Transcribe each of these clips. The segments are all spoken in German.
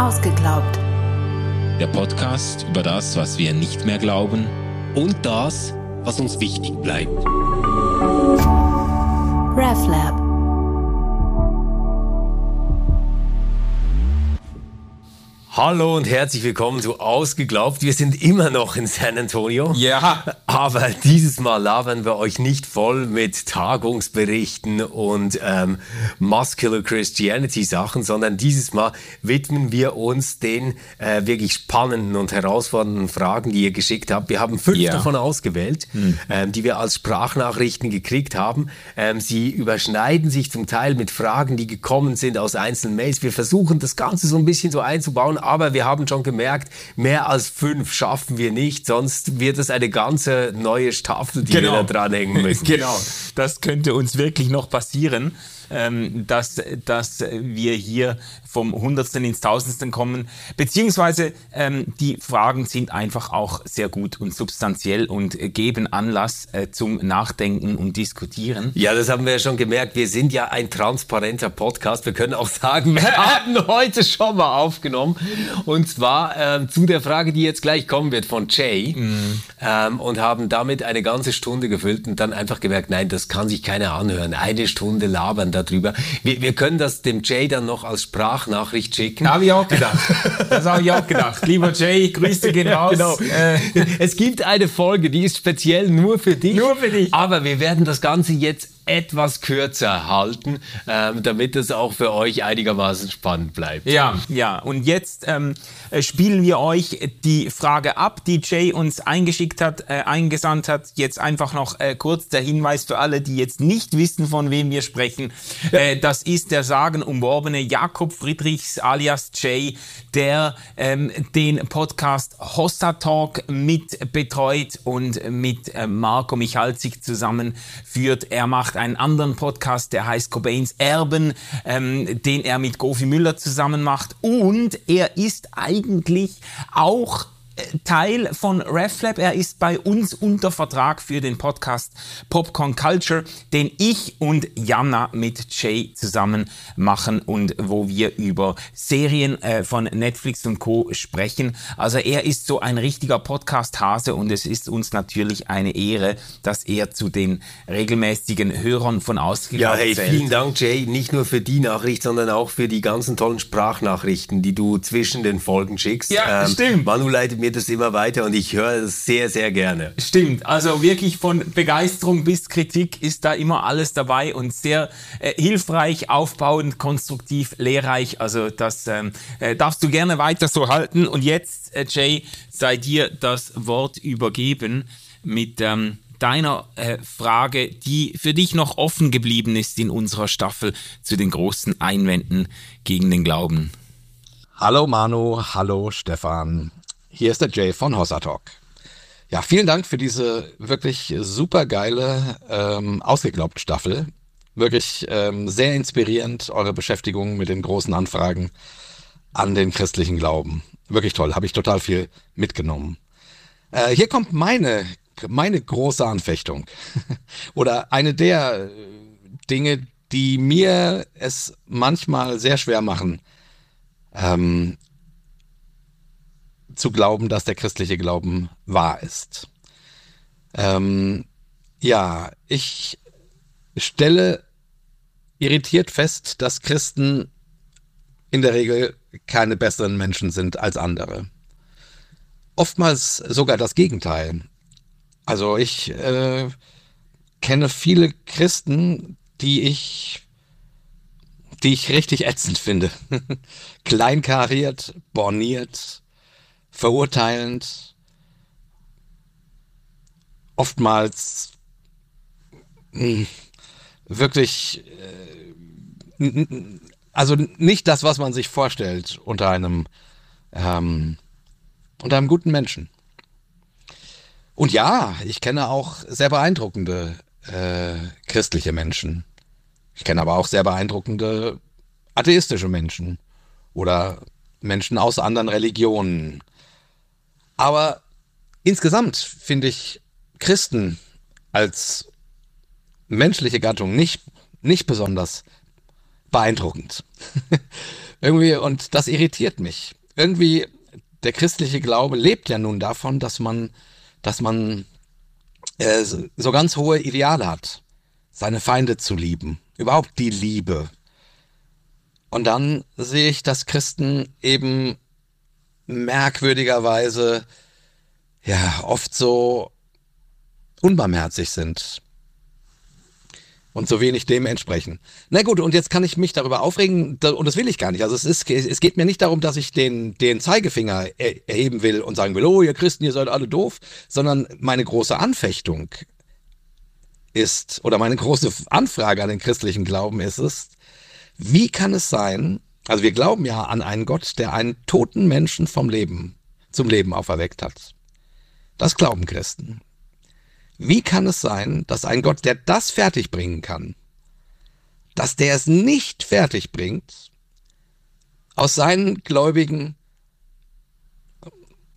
Ausgeglaubt. Der Podcast über das, was wir nicht mehr glauben und das, was uns wichtig bleibt. RefLab. Hallo und herzlich willkommen zu Ausgeglaubt. Wir sind immer noch in San Antonio. Ja. Aber dieses Mal labern wir euch nicht voll mit Tagungsberichten und ähm, Muscular Christianity Sachen, sondern dieses Mal widmen wir uns den äh, wirklich spannenden und herausfordernden Fragen, die ihr geschickt habt. Wir haben fünf Ja. davon ausgewählt, ähm, die wir als Sprachnachrichten gekriegt haben. Ähm, sie überschneiden sich zum Teil mit Fragen, die gekommen sind aus einzelnen Mails. Wir versuchen das Ganze so ein bisschen so einzubauen, aber wir haben schon gemerkt, mehr als fünf schaffen wir nicht, sonst wird es eine ganze neue Staffel, die wir da dranhängen müssen. Genau, das könnte uns wirklich noch passieren, ähm, dass, dass wir hier vom Hundertsten ins Tausendsten kommen. Beziehungsweise ähm, die Fragen sind einfach auch sehr gut und substanziell und äh, geben Anlass äh, zum Nachdenken und Diskutieren. Ja, das haben wir ja schon gemerkt. Wir sind ja ein transparenter Podcast. Wir können auch sagen, wir haben heute schon mal aufgenommen. Und zwar ähm, zu der Frage, die jetzt gleich kommen wird von Jay. Ähm, und haben damit eine ganze Stunde gefüllt und dann einfach gemerkt, nein, das kann sich keiner anhören. Eine Stunde labern darüber. Wir, wir können das dem Jay dann noch als Sprachnachricht schicken. Habe ich auch gedacht. Das habe ich auch gedacht. Lieber Jay, Grüße gehen raus. Genau. Äh, Es gibt eine Folge, die ist speziell nur für dich. Nur für dich. Aber wir werden das Ganze jetzt etwas kürzer halten, ähm, damit es auch für euch einigermaßen spannend bleibt. Ja, ja. Und jetzt ähm, äh, spielen wir euch die Frage ab, die Jay uns eingeschickt hat, äh, eingesandt hat. Jetzt einfach noch äh, kurz der Hinweis für alle, die jetzt nicht wissen, von wem wir sprechen. Äh, das ist der sagenumworbene Jakob Friedrichs alias Jay, der ähm, den Podcast Hossa Talk mit betreut und mit äh, Marco Michalzig zusammenführt. Er macht einen anderen Podcast, der heißt Cobains Erben, ähm, den er mit Gofi Müller zusammen macht. Und er ist eigentlich auch Teil von RefLab. Er ist bei uns unter Vertrag für den Podcast Popcorn Culture, den ich und Jana mit Jay zusammen machen und wo wir über Serien äh, von Netflix und Co. sprechen. Also er ist so ein richtiger Podcast-Hase und es ist uns natürlich eine Ehre, dass er zu den regelmäßigen Hörern von Ja, Ausgeglaubt hey, zählt. vielen Dank, Jay. Nicht nur für die Nachricht, sondern auch für die ganzen tollen Sprachnachrichten, die du zwischen den Folgen schickst. Ähm, Ja, stimmt. Manu leitet mir das immer weiter und ich höre es sehr, sehr gerne. Stimmt, also wirklich von Begeisterung bis Kritik ist da immer alles dabei und sehr äh, hilfreich, aufbauend, konstruktiv, lehrreich. Also das ähm, äh, darfst du gerne weiter so halten. Und jetzt, äh, Jay, sei dir das Wort übergeben mit ähm, deiner äh, Frage, die für dich noch offen geblieben ist in unserer Staffel zu den großen Einwänden gegen den Glauben. Hallo Manu, hallo Stefan. Hier ist der Jay von Hossa Talk. Ja, vielen Dank für diese wirklich super geile, ähm, ausgeglaubt Staffel. Wirklich ähm, sehr inspirierend, eure Beschäftigung mit den großen Anfragen an den christlichen Glauben. Wirklich toll, habe ich total viel mitgenommen. Äh, hier kommt meine, meine große Anfechtung. Oder eine der äh, Dinge, die mir es manchmal sehr schwer machen, ähm, zu glauben, dass der christliche Glauben wahr ist. Ähm, ja, ich stelle irritiert fest, dass Christen in der Regel keine besseren Menschen sind als andere. Oftmals sogar das Gegenteil. Also ich äh, kenne viele Christen, die ich die ich richtig ätzend finde. Kleinkariert, borniert, verurteilend, oftmals mh, wirklich, äh, also nicht das, was man sich vorstellt unter einem, ähm, unter einem guten Menschen. Und ja, ich kenne auch sehr beeindruckende äh, christliche Menschen. Ich kenne aber auch sehr beeindruckende atheistische Menschen oder Menschen aus anderen Religionen. Aber insgesamt finde ich Christen als menschliche Gattung nicht, nicht besonders beeindruckend. Irgendwie, und das irritiert mich. Irgendwie, der christliche Glaube lebt ja nun davon, dass man, dass man äh, so ganz hohe Ideale hat, seine Feinde zu lieben, überhaupt die Liebe. Und dann sehe ich, dass Christen eben merkwürdigerweise ja oft so unbarmherzig sind und so wenig dem entsprechen. Na gut, und jetzt kann ich mich darüber aufregen, und das will ich gar nicht. Also es, ist, es geht mir nicht darum, dass ich den, den Zeigefinger erheben will und sagen will, oh, ihr Christen, ihr seid alle doof, sondern meine große Anfechtung ist, oder meine große Anfrage an den christlichen Glauben ist es, wie kann es sein, also wir glauben ja an einen Gott, der einen toten Menschen vom Leben, zum Leben auferweckt hat. Das glauben Christen. Wie kann es sein, dass ein Gott, der das fertigbringen kann, dass der es nicht fertigbringt, aus seinen Gläubigen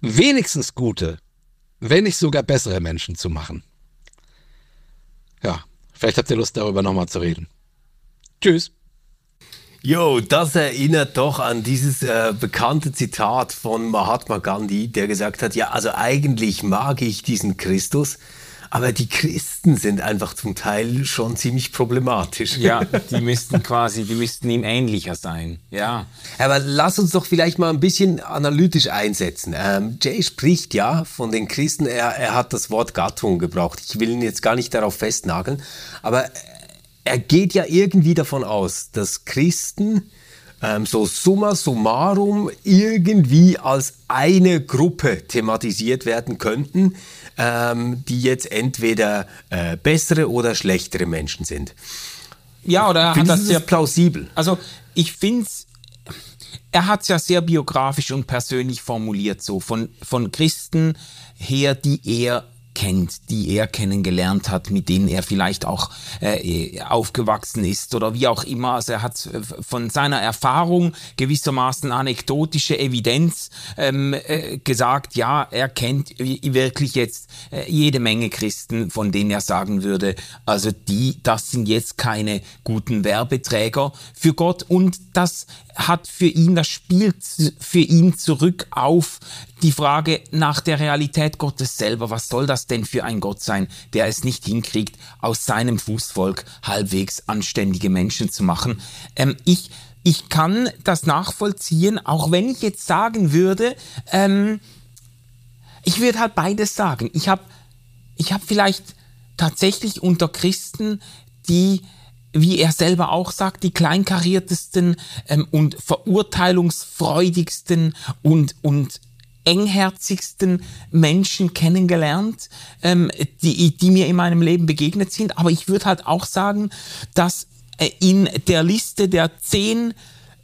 wenigstens gute, wenn nicht sogar bessere Menschen zu machen? Ja, vielleicht habt ihr Lust darüber nochmal zu reden. Tschüss. Jo, das erinnert doch an dieses äh, bekannte Zitat von Mahatma Gandhi, der gesagt hat, ja, also eigentlich mag ich diesen Christus, aber die Christen sind einfach zum Teil schon ziemlich problematisch. Ja, die müssten quasi, die müssten ihm ähnlicher sein. Ja. Aber lass uns doch vielleicht mal ein bisschen analytisch einsetzen. Ähm, Jay spricht ja von den Christen, er, er hat das Wort Gattung gebraucht. Ich will ihn jetzt gar nicht darauf festnageln, aber er geht ja irgendwie davon aus, dass Christen ähm, so summa summarum irgendwie als eine Gruppe thematisiert werden könnten, ähm, die jetzt entweder äh, bessere oder schlechtere Menschen sind. Ja, oder er hat das sehr plausibel. Also ich finde es er hat es ja sehr biografisch und persönlich formuliert, so von, von Christen her, die er kennt, die er kennengelernt hat, mit denen er vielleicht auch äh, aufgewachsen ist oder wie auch immer. Also er hat äh, von seiner Erfahrung gewissermaßen anekdotische Evidenz ähm, äh, gesagt, ja, er kennt wirklich jetzt äh, jede Menge Christen, von denen er sagen würde, also die, das sind jetzt keine guten Werbeträger für Gott und das hat für ihn, das spielt für ihn zurück auf die Frage nach der Realität Gottes selber. Was soll das denn für ein Gott sein, der es nicht hinkriegt, aus seinem Fußvolk halbwegs anständige Menschen zu machen? Ähm, ich, ich kann das nachvollziehen, auch wenn ich jetzt sagen würde, ähm, ich würde halt beides sagen. Ich habe ich hab vielleicht tatsächlich unter Christen, die wie er selber auch sagt, die kleinkariertesten ähm, und verurteilungsfreudigsten und, und engherzigsten Menschen kennengelernt, ähm, die, die mir in meinem Leben begegnet sind. Aber ich würde halt auch sagen, dass äh, in der Liste der zehn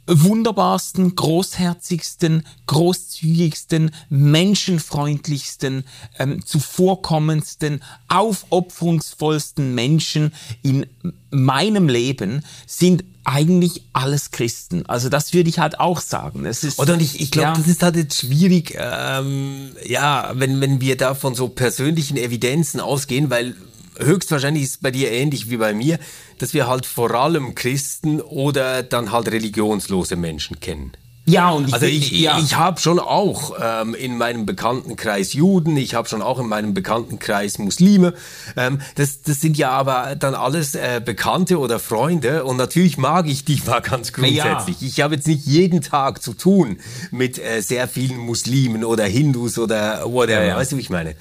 wunderbarsten, großherzigsten, großzügigsten, menschenfreundlichsten, ähm, zuvorkommendsten, aufopferungsvollsten Menschen in meinem Leben sind eigentlich alles Christen. Also das würde ich halt auch sagen. Es ist, Oder ich, ich glaube, ja. das ist halt jetzt schwierig, ähm, ja, wenn, wenn wir da von so persönlichen Evidenzen ausgehen, weil höchstwahrscheinlich ist es bei dir ähnlich wie bei mir, dass wir halt vor allem Christen oder dann halt religionslose Menschen kennen. Ja, und ich, also ich, ja. ich habe schon auch ähm, in meinem Bekanntenkreis Juden, ich habe schon auch in meinem Bekanntenkreis Muslime. Ähm, das, das sind ja aber dann alles äh, Bekannte oder Freunde und natürlich mag ich die mal ganz grundsätzlich. Ja. Ich habe jetzt nicht jeden Tag zu tun mit äh, sehr vielen Muslimen oder Hindus oder whatever. Ja, weißt du, wie ich meine?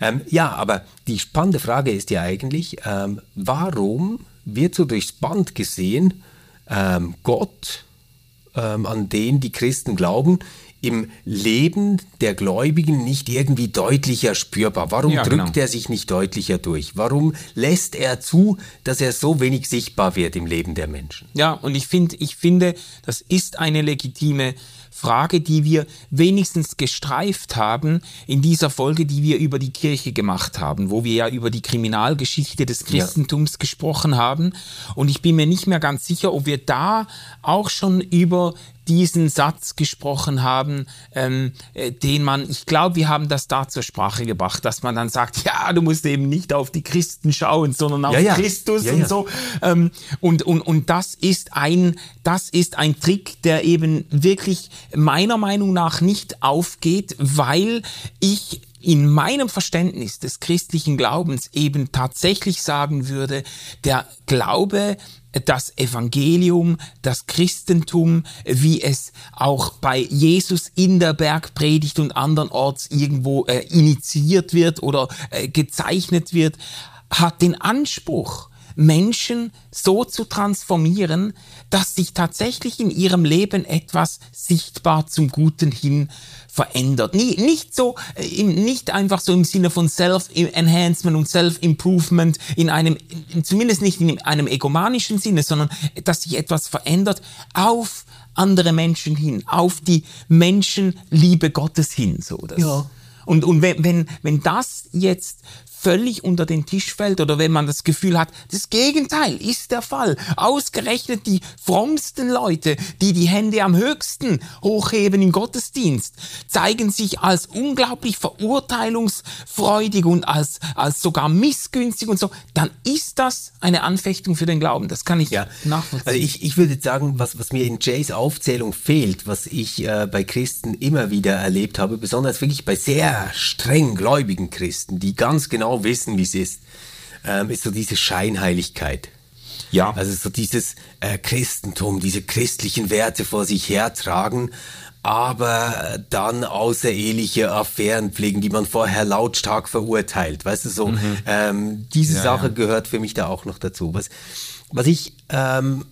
Ähm, ja, aber die spannende Frage ist ja eigentlich, ähm, warum wird so durchs Band gesehen ähm, Gott, ähm, an den die Christen glauben, im Leben der Gläubigen nicht irgendwie deutlicher spürbar? Warum ja, drückt genau. er sich nicht deutlicher durch? Warum lässt er zu, dass er so wenig sichtbar wird im Leben der Menschen? Ja, und ich finde, ich finde, das ist eine legitime Frage, die wir wenigstens gestreift haben in dieser Folge, die wir über die Kirche gemacht haben, wo wir ja über die Kriminalgeschichte des Christentums ja. gesprochen haben. Und ich bin mir nicht mehr ganz sicher, ob wir da auch schon über diesen Satz gesprochen haben, ähm, äh, den man, ich glaube, wir haben das da zur Sprache gebracht, dass man dann sagt, ja, du musst eben nicht auf die Christen schauen, sondern auf Ja, ja. Christus Ja, und so. Ähm, und, und, und das ist ein, das ist ein Trick, der eben wirklich meiner Meinung nach nicht aufgeht, weil ich in meinem Verständnis des christlichen Glaubens eben tatsächlich sagen würde, der Glaube, das Evangelium, das Christentum, wie es auch bei Jesus in der Bergpredigt und andernorts irgendwo äh, initiiert wird oder äh, gezeichnet wird, hat den Anspruch, Menschen so zu transformieren, dass sich tatsächlich in ihrem Leben etwas sichtbar zum Guten hin verändert. Nie, nicht so, äh, nicht einfach so im Sinne von Self-Enhancement und Self-Improvement in einem, in, zumindest nicht in einem egomanischen Sinne, sondern dass sich etwas verändert auf andere Menschen hin, auf die Menschenliebe Gottes hin. So, das. Ja. Und, und wenn, wenn, wenn das jetzt völlig unter den Tisch fällt oder wenn man das Gefühl hat, das Gegenteil ist der Fall. Ausgerechnet die frommsten Leute, die die Hände am höchsten hochheben im Gottesdienst, zeigen sich als unglaublich verurteilungsfreudig und als, als sogar missgünstig und so, dann ist das eine Anfechtung für den Glauben. Das kann ich Ja, nachvollziehen. also ich, ich würde jetzt sagen, was, was mir in Jays Aufzählung fehlt, was ich äh, bei Christen immer wieder erlebt habe, besonders wirklich bei sehr streng gläubigen Christen, die ganz genau wissen, wie es ist, ähm, ist so diese Scheinheiligkeit. ja. Also so dieses äh, Christentum, diese christlichen Werte vor sich hertragen, aber dann außereheliche Affären pflegen, die man vorher lautstark verurteilt. Weißt du, so ähm, diese Sache gehört für mich da auch noch dazu. Was, was ich ähm,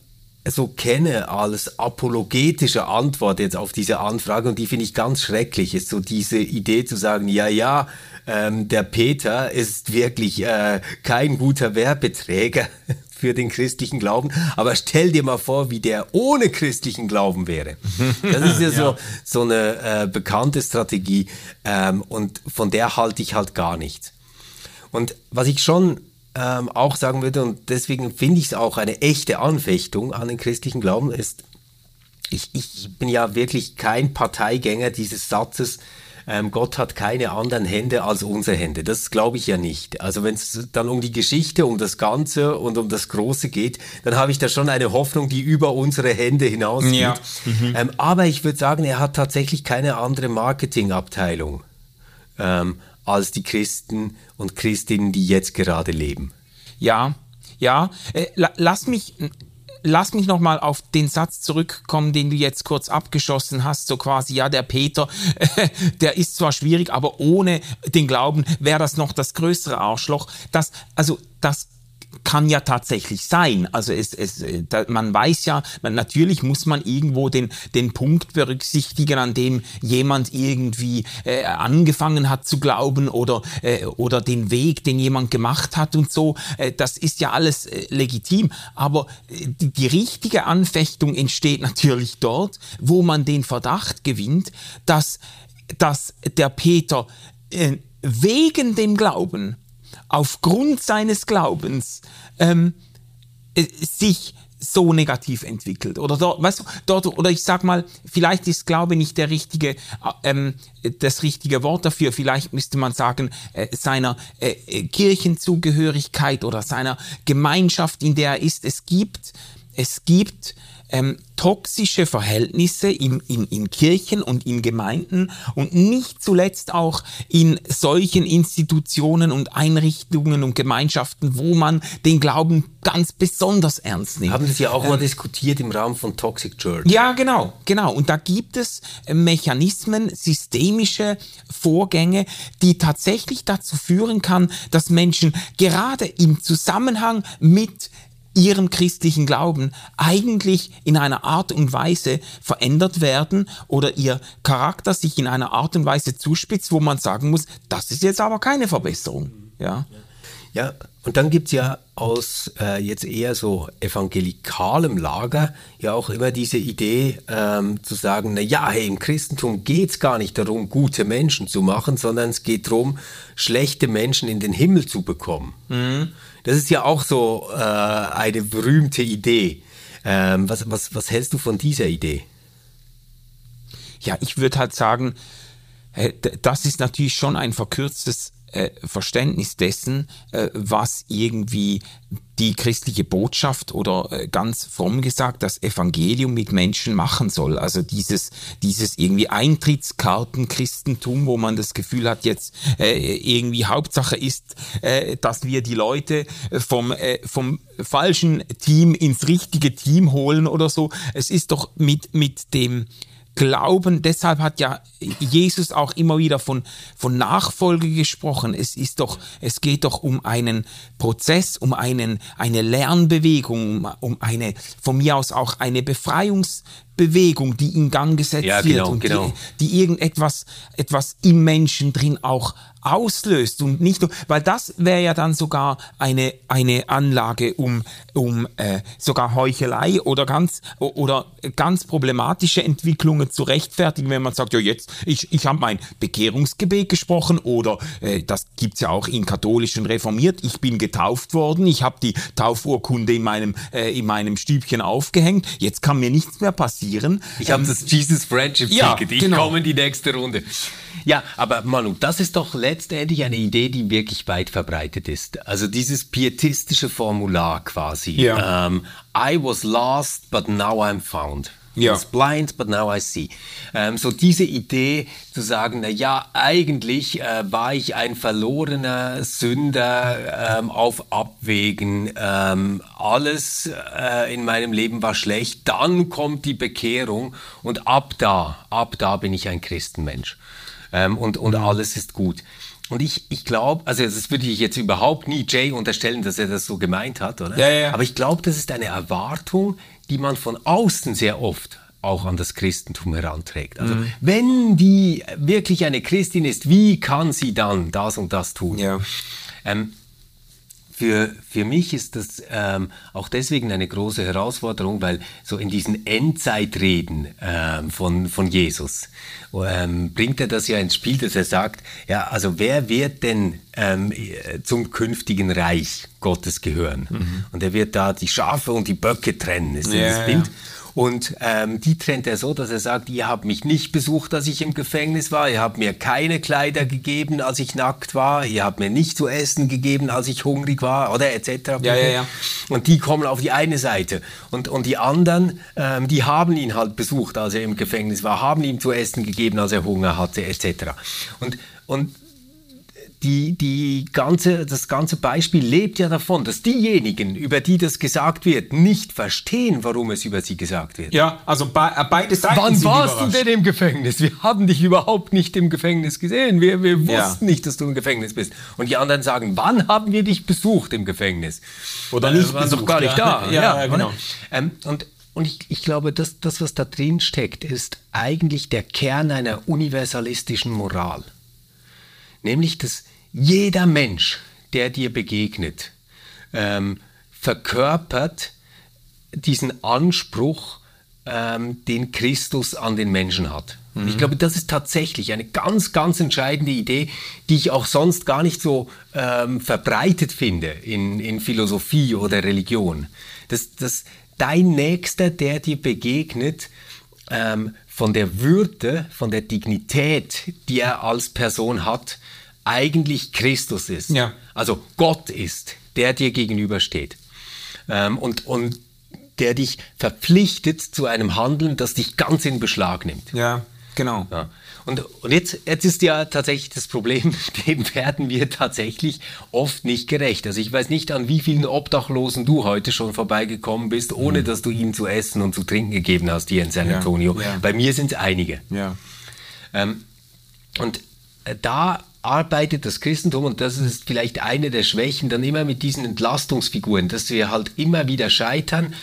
so kenne als apologetische Antwort jetzt auf diese Anfrage und die finde ich ganz schrecklich, ist so diese Idee zu sagen, ja, ja, ähm, der Peter ist wirklich äh, kein guter Werbeträger für den christlichen Glauben, aber stell dir mal vor, wie der ohne christlichen Glauben wäre. Das ist ja, so, so eine äh, bekannte Strategie ähm, und von der halte ich halt gar nichts. Und was ich schon ähm, auch sagen würde, und deswegen finde ich es auch eine echte Anfechtung an den christlichen Glauben, ist, ich, ich bin ja wirklich kein Parteigänger dieses Satzes, ähm, Gott hat keine anderen Hände als unsere Hände. Das glaube ich ja nicht. Also wenn es dann um die Geschichte, um das Ganze und um das Große geht, dann habe ich da schon eine Hoffnung, die über unsere Hände hinausgeht. Ja. Ähm, aber ich würde sagen, er hat tatsächlich keine andere Marketingabteilung ähm, als die Christen und Christinnen, die jetzt gerade leben. Ja, ja. Äh, la, lass mich. Lass mich nochmal auf den Satz zurückkommen, den du jetzt kurz abgeschossen hast, so quasi, ja, der Peter, der ist zwar schwierig, aber ohne den Glauben wäre das noch das größere Arschloch. Das, also, das kann ja tatsächlich sein. Also es, es, äh, da, man weiß ja, man, natürlich muss man irgendwo den, den Punkt berücksichtigen, an dem jemand irgendwie äh, angefangen hat zu glauben oder, äh, oder den Weg, den jemand gemacht hat und so. Äh, das ist ja alles äh, legitim. Aber äh, die, die richtige Anfechtung entsteht natürlich dort, wo man den Verdacht gewinnt, dass, dass der Peter wegen dem Glauben aufgrund seines Glaubens ähm, äh, sich so negativ entwickelt oder dort, weißt du, dort oder ich sag mal, vielleicht ist Glaube nicht der richtige, äh, ähm, das richtige Wort dafür. Vielleicht müsste man sagen äh, seiner äh, äh, Kirchenzugehörigkeit oder seiner Gemeinschaft, in der er ist. Es gibt, es gibt ähm, toxische Verhältnisse in, in, in Kirchen und in Gemeinden und nicht zuletzt auch in solchen Institutionen und Einrichtungen und Gemeinschaften, wo man den Glauben ganz besonders ernst nimmt. Haben ja auch mal diskutiert im Rahmen von Toxic Church. Ja, genau, genau. Und da gibt es äh, Mechanismen, systemische Vorgänge, die tatsächlich dazu führen kann, dass Menschen gerade im Zusammenhang mit ihrem christlichen Glauben eigentlich in einer Art und Weise verändert werden oder ihr Charakter sich in einer Art und Weise zuspitzt, wo man sagen muss, das ist jetzt aber keine Verbesserung. Ja. Ja, und dann gibt's ja aus äh, jetzt eher so evangelikalem Lager ja auch immer diese Idee ähm, zu sagen, na ja, hey, im Christentum geht's gar nicht darum, gute Menschen zu machen, sondern es geht darum, schlechte Menschen in den Himmel zu bekommen. Das ist ja auch so äh, eine berühmte Idee. Ähm, was, was, was hältst du von dieser Idee? ja, ich würde halt sagen, äh, das ist natürlich schon ein verkürztes äh, Verständnis dessen, äh, was irgendwie die christliche Botschaft oder äh, ganz fromm gesagt das Evangelium mit Menschen machen soll. Also dieses, dieses irgendwie Eintrittskarten-Christentum, wo man das Gefühl hat, jetzt äh, irgendwie Hauptsache ist, äh, dass wir die Leute vom, äh, vom falschen Team ins richtige Team holen oder so. Es ist doch mit, mit dem, Glauben, deshalb hat ja Jesus auch immer wieder von, von Nachfolge gesprochen. Es ist doch, es geht doch um einen Prozess, um einen, eine Lernbewegung, um, um eine, von mir aus auch eine Befreiungsbewegung, die in Gang gesetzt Ja, wird genau, und genau. die, die irgendetwas, etwas im Menschen drin auch auslöst und nicht nur, weil das wäre ja dann sogar eine, eine Anlage, um, um äh, sogar Heuchelei oder ganz, oder ganz problematische Entwicklungen zu rechtfertigen, wenn man sagt, ja jetzt, ich, ich habe mein Bekehrungsgebet gesprochen oder äh, das gibt's ja auch in katholischen reformiert, ich bin getauft worden, ich habe die Taufurkunde in meinem, äh, in meinem Stübchen aufgehängt, jetzt kann mir nichts mehr passieren. Ich habe das Jesus Friendship ja, Ticket. Ich genau. komme in die nächste Runde. Ja, aber Manu, das ist doch letztendlich eine Idee, die wirklich weit verbreitet ist. Also dieses pietistische Formular quasi. Ja. Ähm, I was lost, but now I'm found. I Ja. was blind, but now I see. Ähm, so diese Idee zu sagen, na ja, eigentlich äh, war ich ein verlorener Sünder ähm, auf Abwägen. Ähm, alles äh, in meinem Leben war schlecht. Dann kommt die Bekehrung und ab da, ab da bin ich ein Christenmensch. Ähm, und, und alles ist gut. Und ich, ich glaube, also das würde ich jetzt überhaupt nie Jay unterstellen, dass er das so gemeint hat, oder? Ja, ja. Aber ich glaube, das ist eine Erwartung, die man von außen sehr oft auch an das Christentum heranträgt. Also Mhm. wenn die wirklich eine Christin ist, wie kann sie dann das und das tun? Ja. Ähm, für, für mich ist das ähm, auch deswegen eine große Herausforderung, weil so in diesen Endzeitreden ähm, von, von Jesus ähm, bringt er das ja ins Spiel, dass er sagt, ja, also wer wird denn ähm, äh, zum künftigen Reich Gottes gehören? Und er wird da die Schafe und die Böcke trennen, ist Ja, dieses ja. Und ähm, die trennt er so, dass er sagt, ihr habt mich nicht besucht, als ich im Gefängnis war, ihr habt mir keine Kleider gegeben, als ich nackt war, ihr habt mir nicht zu essen gegeben, als ich hungrig war, oder etc. Ja, ja, ja. Und die kommen auf die eine Seite. Und, und die anderen, ähm, die haben ihn halt besucht, als er im Gefängnis war, haben ihm zu essen gegeben, als er Hunger hatte, etc. Und, und die, die ganze, das ganze Beispiel lebt ja davon, dass diejenigen, über die das gesagt wird, nicht verstehen, warum es über sie gesagt wird. Ja, also be äh, beide Seiten Wann sind warst du denn im Gefängnis? Wir haben dich überhaupt nicht im Gefängnis gesehen. Wir, wir Ja. wussten nicht, dass du im Gefängnis bist. Und die anderen sagen, wann haben wir dich besucht im Gefängnis? Oder Äh, nicht warst doch gar nicht ja. da. Ja, ja, genau. Ähm, und und ich, ich glaube, das, das, was da drin steckt, ist eigentlich der Kern einer universalistischen Moral. Nämlich, dass jeder Mensch, der dir begegnet, ähm, verkörpert diesen Anspruch, ähm, den Christus an den Menschen hat. Und ich glaube, das ist tatsächlich eine ganz, ganz entscheidende Idee, die ich auch sonst gar nicht so ähm, verbreitet finde in, in Philosophie oder Religion. Dass, dass dein Nächster, der dir begegnet, ähm, von der Würde, von der Dignität, die er als Person hat, eigentlich Christus ist. Ja. Also Gott ist, der dir gegenübersteht. Ähm, und, und der dich verpflichtet zu einem Handeln, das dich ganz in Beschlag nimmt. Ja, genau. Ja. Und, und jetzt, jetzt ist ja tatsächlich das Problem, dem werden wir tatsächlich oft nicht gerecht. Also ich weiß nicht, an wie vielen Obdachlosen du heute schon vorbeigekommen bist, ohne dass du ihnen zu essen und zu trinken gegeben hast hier in San Ja, Antonio. ja. Bei mir sind es einige. Ja. Ähm, und äh, da arbeitet das Christentum, und das ist vielleicht eine der Schwächen, dann immer mit diesen Entlastungsfiguren, dass wir halt immer wieder scheitern,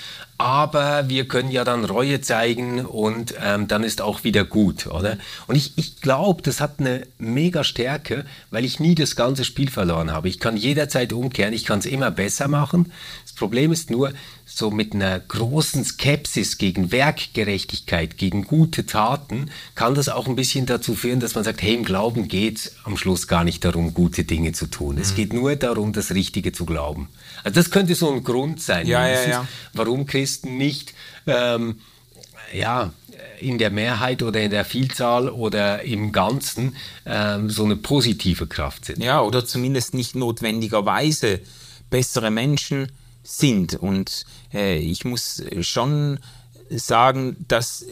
aber wir können ja dann Reue zeigen und ähm, dann ist auch wieder gut, oder? Und ich, ich glaube, das hat eine mega Stärke, weil ich nie das ganze Spiel verloren habe. Ich kann jederzeit umkehren, ich kann es immer besser machen. Das Problem ist nur, so mit einer großen Skepsis gegen Werkgerechtigkeit, gegen gute Taten, kann das auch ein bisschen dazu führen, dass man sagt, hey, im Glauben geht es am Schluss gar nicht darum, gute Dinge zu tun. Es geht nur darum, das Richtige zu glauben. Also das könnte so ein Grund sein, Ja, ja, ja. warum Christen nicht ähm, ja, in der Mehrheit oder in der Vielzahl oder im Ganzen ähm, so eine positive Kraft sind. Ja, oder zumindest nicht notwendigerweise bessere Menschen sind. Und äh, ich muss schon sagen, dass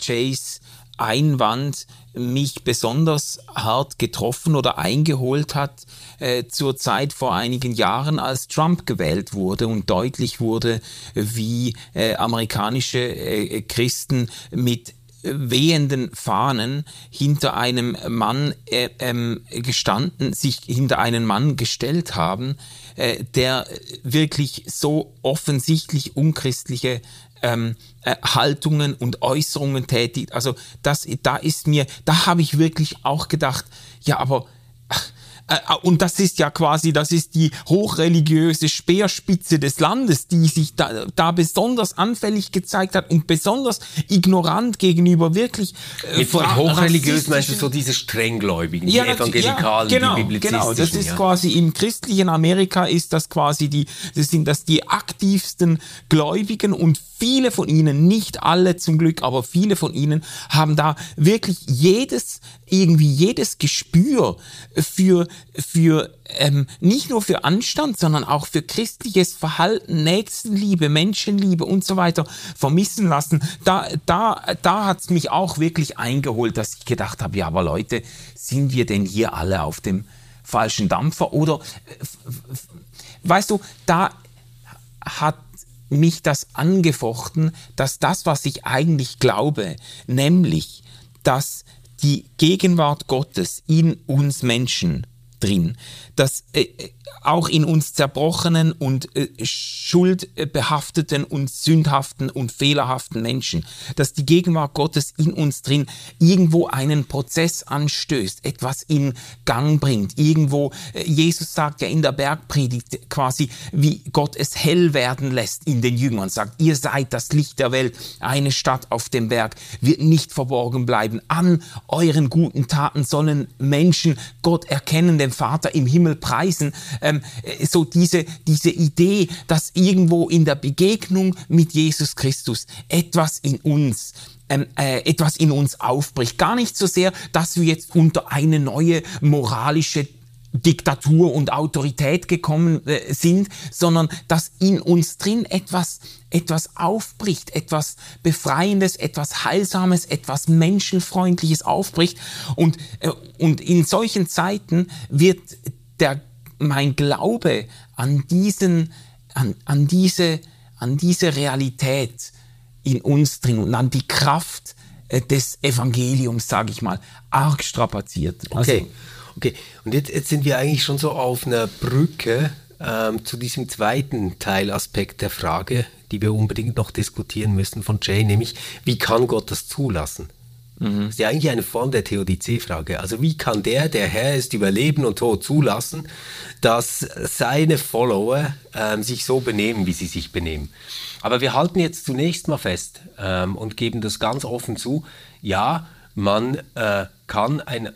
Jays Einwand mich besonders hart getroffen oder eingeholt hat äh, zur Zeit vor einigen Jahren, als Trump gewählt wurde und deutlich wurde, wie äh, amerikanische äh, Christen mit wehenden Fahnen hinter einem Mann äh, ähm, gestanden, sich hinter einen Mann gestellt haben, äh, der wirklich so offensichtlich unchristliche ähm, äh, Haltungen und Äußerungen tätigt. Also das, da ist mir, da habe ich wirklich auch gedacht, ja, aber und das ist ja quasi, das ist die hochreligiöse Speerspitze des Landes, die sich da, da besonders anfällig gezeigt hat und besonders ignorant gegenüber wirklich. Äh, Mit hochreligiös meinst du so diese strenggläubigen, ja, die Evangelikalen, ja, genau, die Biblizistischen. Genau, das ist ja. quasi im christlichen Amerika ist das quasi die, das sind das die aktivsten Gläubigen und viele von ihnen, nicht alle zum Glück, aber viele von ihnen haben da wirklich jedes, irgendwie jedes Gespür für, für ähm, nicht nur für Anstand, sondern auch für christliches Verhalten, Nächstenliebe, Menschenliebe und so weiter vermissen lassen. Da, da, da hat's mich auch wirklich eingeholt, dass ich gedacht habe, ja, aber Leute, sind wir denn hier alle auf dem falschen Dampfer? Oder, äh, weißt du, da hat mich das angefochten, dass das, was ich eigentlich glaube, nämlich, dass die Gegenwart Gottes in uns Menschen drin, dass äh, auch in uns zerbrochenen und äh, schuldbehafteten und sündhaften und fehlerhaften Menschen, dass die Gegenwart Gottes in uns drin irgendwo einen Prozess anstößt, etwas in Gang bringt, irgendwo, äh, Jesus sagt ja in der Bergpredigt quasi, wie Gott es hell werden lässt in den Jüngern, sagt, ihr seid das Licht der Welt, eine Stadt auf dem Berg wird nicht verborgen bleiben, an euren guten Taten sollen Menschen Gott erkennen, den Vater im Himmel preisen, ähm, so diese, diese Idee, dass irgendwo in der Begegnung mit Jesus Christus etwas in uns ähm, äh, etwas in uns aufbricht. Gar nicht so sehr, dass wir jetzt unter eine neue moralische Diktatur und Autorität gekommen äh, sind, sondern dass in uns drin etwas, etwas aufbricht, etwas Befreiendes, etwas Heilsames, etwas Menschenfreundliches aufbricht. Und, äh, und in solchen Zeiten wird der, mein Glaube an diesen, an, an diese, an diese Realität in uns drin und an die Kraft äh, des Evangeliums, sage ich mal, arg strapaziert. Okay. Also, Okay, und jetzt, jetzt sind wir eigentlich schon so auf einer Brücke ähm, zu diesem zweiten Teilaspekt der Frage, die wir unbedingt noch diskutieren müssen von Jay, nämlich wie kann Gott das zulassen? Mhm. Das ist ja eigentlich eine Form der Theodizee-Frage. Also wie kann der, der Herr ist, über Leben und Tod zulassen, dass seine Follower ähm, sich so benehmen, wie sie sich benehmen? Aber wir halten jetzt zunächst mal fest ähm, und geben das ganz offen zu. Ja, man äh, kann ein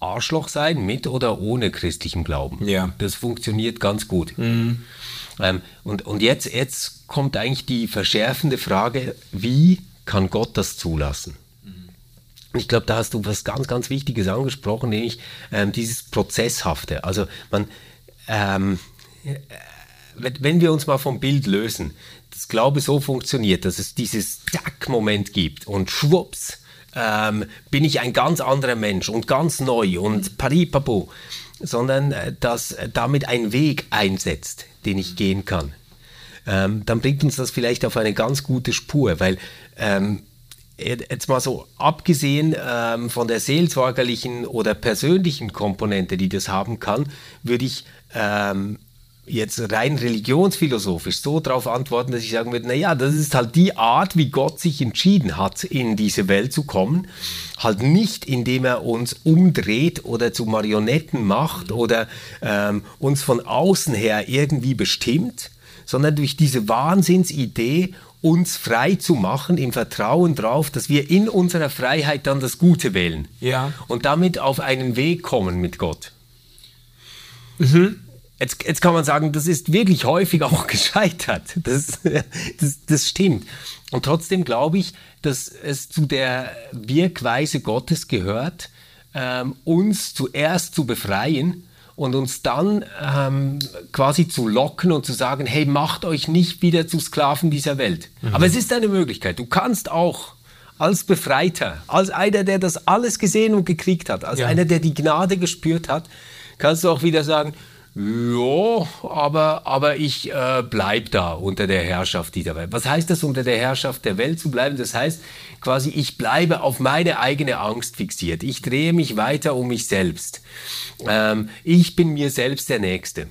Arschloch sein, mit oder ohne christlichem Glauben. Ja. Das funktioniert ganz gut. Mhm. Ähm, und und jetzt, jetzt kommt eigentlich die verschärfende Frage, wie kann Gott das zulassen? Ich glaube, da hast du was ganz, ganz Wichtiges angesprochen, nämlich ähm, dieses Prozesshafte. Also man, ähm, wenn wir uns mal vom Bild lösen, das Glaube so funktioniert, dass es dieses Zack-Moment gibt und schwupps, ähm, bin ich ein ganz anderer Mensch und ganz neu und paripapo, sondern äh, dass damit ein Weg einsetzt, den ich gehen kann. Ähm, dann bringt uns das vielleicht auf eine ganz gute Spur, weil ähm, jetzt mal so abgesehen ähm, von der seelsorgerlichen oder persönlichen Komponente, die das haben kann, würde ich ähm, jetzt rein religionsphilosophisch so darauf antworten, dass ich sagen würde, naja, das ist halt die Art, wie Gott sich entschieden hat, in diese Welt zu kommen. Halt nicht, indem er uns umdreht oder zu Marionetten macht oder ähm, uns von außen her irgendwie bestimmt, sondern durch diese Wahnsinnsidee, uns frei zu machen im Vertrauen darauf, dass wir in unserer Freiheit dann das Gute wählen. Ja. Und damit auf einen Weg kommen mit Gott. Mhm. Jetzt, jetzt kann man sagen, das ist wirklich häufig auch gescheitert. Das, das, das stimmt. Und trotzdem glaube ich, dass es zu der Wirkweise Gottes gehört, ähm, uns zuerst zu befreien und uns dann ähm, quasi zu locken und zu sagen, hey, macht euch nicht wieder zu Sklaven dieser Welt. Mhm. Aber es ist eine Möglichkeit. Du kannst auch als Befreiter, als einer, der das alles gesehen und gekriegt hat, als ja. einer, der die Gnade gespürt hat, kannst du auch wieder sagen, ja, aber, aber ich äh, bleibe da unter der Herrschaft dieser Welt. Was heißt das, unter der Herrschaft der Welt zu bleiben? Das heißt quasi, ich bleibe auf meine eigene Angst fixiert. Ich drehe mich weiter um mich selbst. Ähm, ich bin mir selbst der Nächste.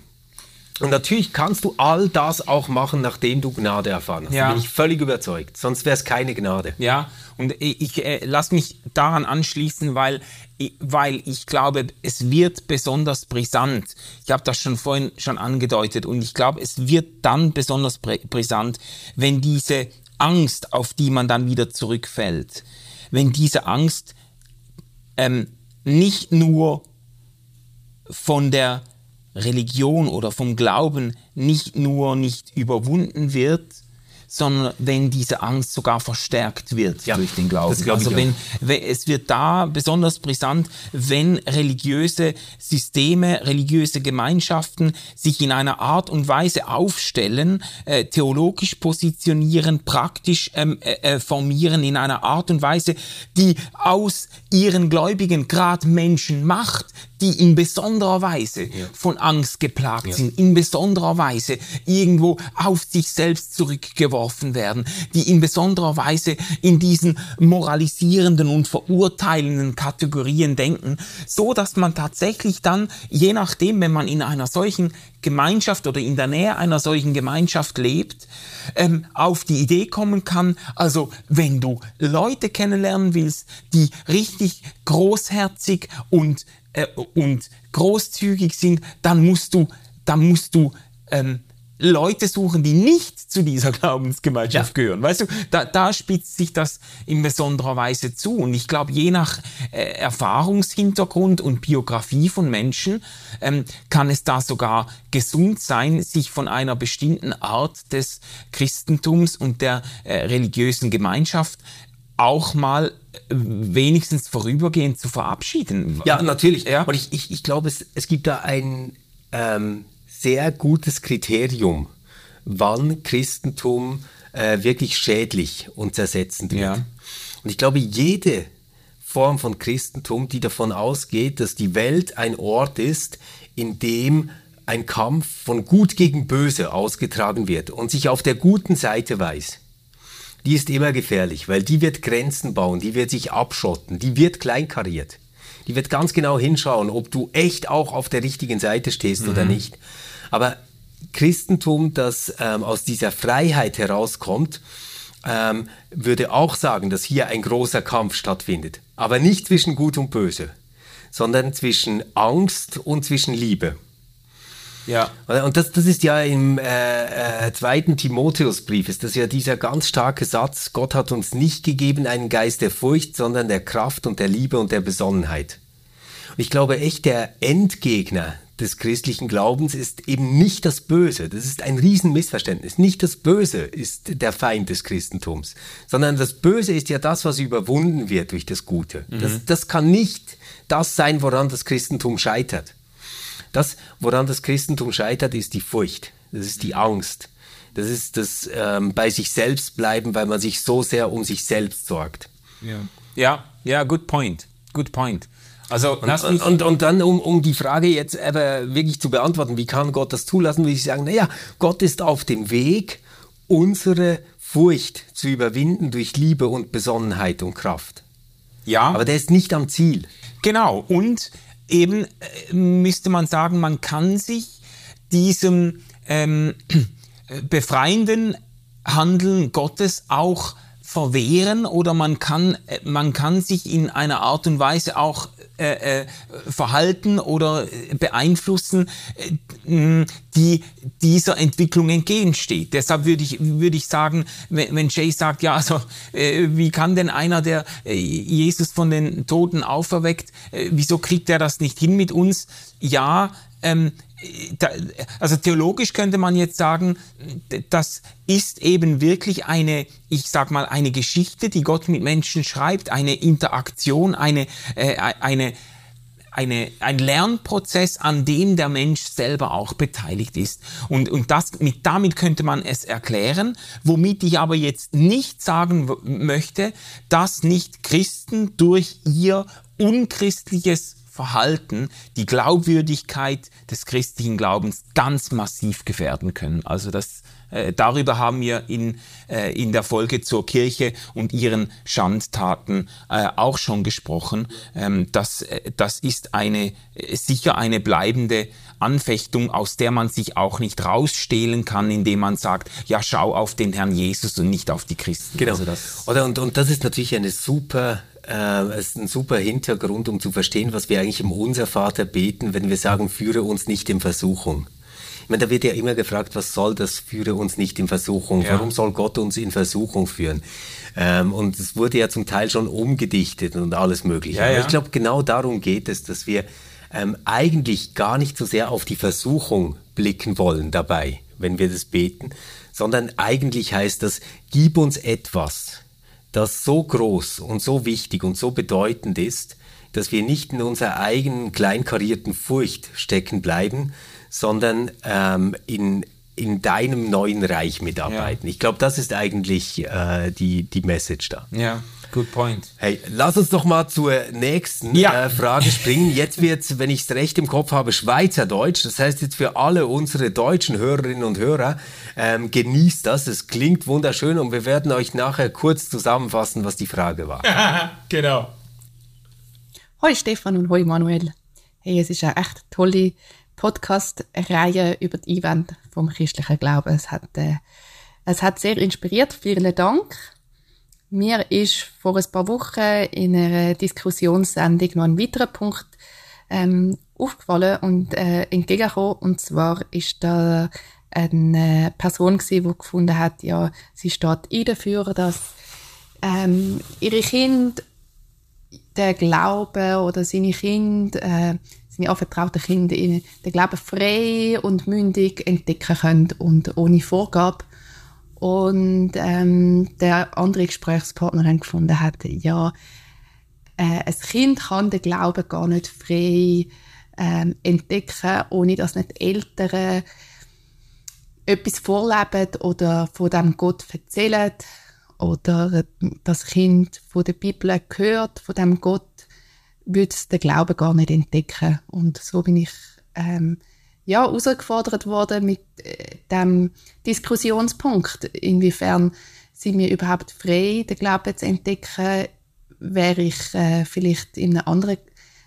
Und natürlich kannst du all das auch machen, nachdem du Gnade erfahren hast. Ja. Da bin ich völlig überzeugt. Sonst wäre es keine Gnade. Ja, und ich, ich äh, lass mich daran anschließen, weil, weil ich glaube, es wird besonders brisant. Ich habe das schon vorhin schon angedeutet und ich glaube, es wird dann besonders brisant, wenn diese Angst, auf die man dann wieder zurückfällt, wenn diese Angst ähm, nicht nur von der Religion oder vom Glauben nicht nur nicht überwunden wird, sondern wenn diese Angst sogar verstärkt wird ja, durch den Glauben. also wenn, wenn, es wird da besonders brisant, wenn religiöse Systeme, religiöse Gemeinschaften sich in einer Art und Weise aufstellen, äh, theologisch positionieren, praktisch ähm, äh, äh formieren in einer Art und Weise, die aus ihren Gläubigen gerade Menschen macht, die in besonderer Weise ja. von Angst geplagt ja. sind, in besonderer Weise irgendwo auf sich selbst zurückgeworfen werden, die in besonderer Weise in diesen moralisierenden und verurteilenden Kategorien denken, so dass man tatsächlich dann, je nachdem, wenn man in einer solchen Gemeinschaft oder in der Nähe einer solchen Gemeinschaft lebt, ähm, auf die Idee kommen kann, also wenn du Leute kennenlernen willst, die richtig großherzig und äh, und großzügig sind, dann musst du, dann musst du ähm, Leute suchen, die nicht zu dieser Glaubensgemeinschaft ja. gehören. Weißt du, da, da spitzt sich das in besonderer Weise zu. Und ich glaube, je nach äh, Erfahrungshintergrund und Biografie von Menschen ähm, kann es da sogar gesund sein, sich von einer bestimmten Art des Christentums und der äh, religiösen Gemeinschaft auch mal wenigstens vorübergehend zu verabschieden. Ja, natürlich. Ja. Und ich, ich, ich glaube, es, es gibt da ein ähm, sehr gutes Kriterium, wann Christentum äh, wirklich schädlich und zersetzend wird. Ja. Und ich glaube, jede Form von Christentum, die davon ausgeht, dass die Welt ein Ort ist, in dem ein Kampf von Gut gegen Böse ausgetragen wird und sich auf der guten Seite weiß, die ist immer gefährlich, weil die wird Grenzen bauen, die wird sich abschotten, die wird kleinkariert. Die wird ganz genau hinschauen, ob du echt auch auf der richtigen Seite stehst mhm. oder nicht. Aber Christentum, das ähm, aus dieser Freiheit herauskommt, ähm, würde auch sagen, dass hier ein großer Kampf stattfindet. Aber nicht zwischen Gut und Böse, sondern zwischen Angst und zwischen Liebe. Ja. Und das, das ist ja im äh, äh, zweiten Timotheusbrief, ist das ja dieser ganz starke Satz, Gott hat uns nicht gegeben einen Geist der Furcht, sondern der Kraft und der Liebe und der Besonnenheit. Und ich glaube echt, der Endgegner des christlichen Glaubens ist eben nicht das Böse. Das ist ein Riesenmissverständnis. Nicht das Böse ist der Feind des Christentums, sondern das Böse ist ja das, was überwunden wird durch das Gute. Mhm. Das, das kann nicht das sein, woran das Christentum scheitert. Das, woran das Christentum scheitert, ist die Furcht. Das ist die Angst. Das ist das ähm, bei sich selbst bleiben, weil man sich so sehr um sich selbst sorgt. Ja, ja, ja good point. Good point. Also, und, und, und, und, dann, um, um die Frage jetzt aber wirklich zu beantworten, wie kann Gott das zulassen, würde ich sagen, naja, Gott ist auf dem Weg, unsere Furcht zu überwinden durch Liebe und Besonnenheit und Kraft. Ja. Aber der ist nicht am Ziel. Genau. Und eben äh, müsste man sagen, man kann sich diesem ähm, befreienden Handeln Gottes auch verwehren oder man kann, äh, man kann sich in einer Art und Weise auch äh, äh, verhalten oder beeinflussen, äh, die dieser Entwicklung entgegensteht. Deshalb würde ich, würde ich sagen, wenn, Jay sagt, ja, also äh, wie kann denn einer, der äh, Jesus von den Toten auferweckt, wieso kriegt er das nicht hin mit uns? Ja, ähm, da, also theologisch könnte man jetzt sagen, das ist eben wirklich eine, ich sag mal, eine Geschichte, die Gott mit Menschen schreibt, eine Interaktion, eine, äh, eine, eine, ein Lernprozess, an dem der Mensch selber auch beteiligt ist. Und, und das, mit, damit könnte man es erklären, womit ich aber jetzt nicht sagen möchte, dass nicht Christen durch ihr unchristliches Verhalten die Glaubwürdigkeit des christlichen Glaubens ganz massiv gefährden können. Also das, äh, darüber haben wir in, äh, in der Folge zur Kirche und ihren Schandtaten äh, auch schon gesprochen. Ähm, das, äh, das ist eine, äh, sicher eine bleibende Anfechtung, aus der man sich auch nicht rausstehlen kann, indem man sagt, ja, schau auf den Herrn Jesus und nicht auf die Christen. Genau. Also das Oder, und, und das ist natürlich eine super äh, ist ein super Hintergrund, um zu verstehen, was wir eigentlich im Unser Vater beten, wenn wir sagen, führe uns nicht in Versuchung. Ich meine, da wird ja immer gefragt, was soll das, führe uns nicht in Versuchung? Ja. Warum soll Gott uns in Versuchung führen? Ähm, und es wurde ja zum Teil schon umgedichtet und alles Mögliche. Ja, ja. ich glaube, genau darum geht es, dass wir ähm, eigentlich gar nicht so sehr auf die Versuchung blicken wollen dabei, wenn wir das beten, sondern eigentlich heißt das, gib uns etwas, das so groß und so wichtig und so bedeutend ist, dass wir nicht in unserer eigenen kleinkarierten Furcht stecken bleiben, sondern ähm, in, in deinem neuen Reich mitarbeiten. Ja. Ich glaube, das ist eigentlich äh, die, die Message da. Ja. Good point. Hey, lass uns doch mal zur nächsten ja. äh, Frage springen. Jetzt wird, wenn ich es recht im Kopf habe, Schweizerdeutsch. Das heißt jetzt für alle unsere deutschen Hörerinnen und Hörer, ähm, genießt das. Es klingt wunderschön und wir werden euch nachher kurz zusammenfassen, was die Frage war. genau. Hoi Stefan und hoi Manuel. Hey, es ist eine echt tolle Podcast-Reihe über die Einwände vom christlichen Glauben. Es hat, äh, es hat sehr inspiriert. Vielen Dank. Mir ist vor ein paar Wochen in einer Diskussionssendung noch ein weiterer Punkt ähm, aufgefallen und äh, entgegengekommen. Und zwar ist da eine Person gewesen, die gefunden hat, ja, sie steht ein dafür, dass ähm, ihre Kinder den Glauben oder seine Kinder, äh, seine anvertrauten Kinder den Glauben frei und mündig entdecken können und ohne Vorgabe. Und ähm, der andere Gesprächspartner dann gefunden hat, ja, äh, ein Kind kann den Glauben gar nicht frei ähm, entdecken, ohne dass nicht Eltern etwas vorleben oder von dem Gott erzählen oder das Kind von der Bibel gehört, von dem Gott, würde es den Glauben gar nicht entdecken. Und so bin ich ähm, ja, herausgefordert worden mit äh, dem Diskussionspunkt, inwiefern sind wir überhaupt frei, den Glauben zu entdecken, wäre ich äh, vielleicht in einem anderen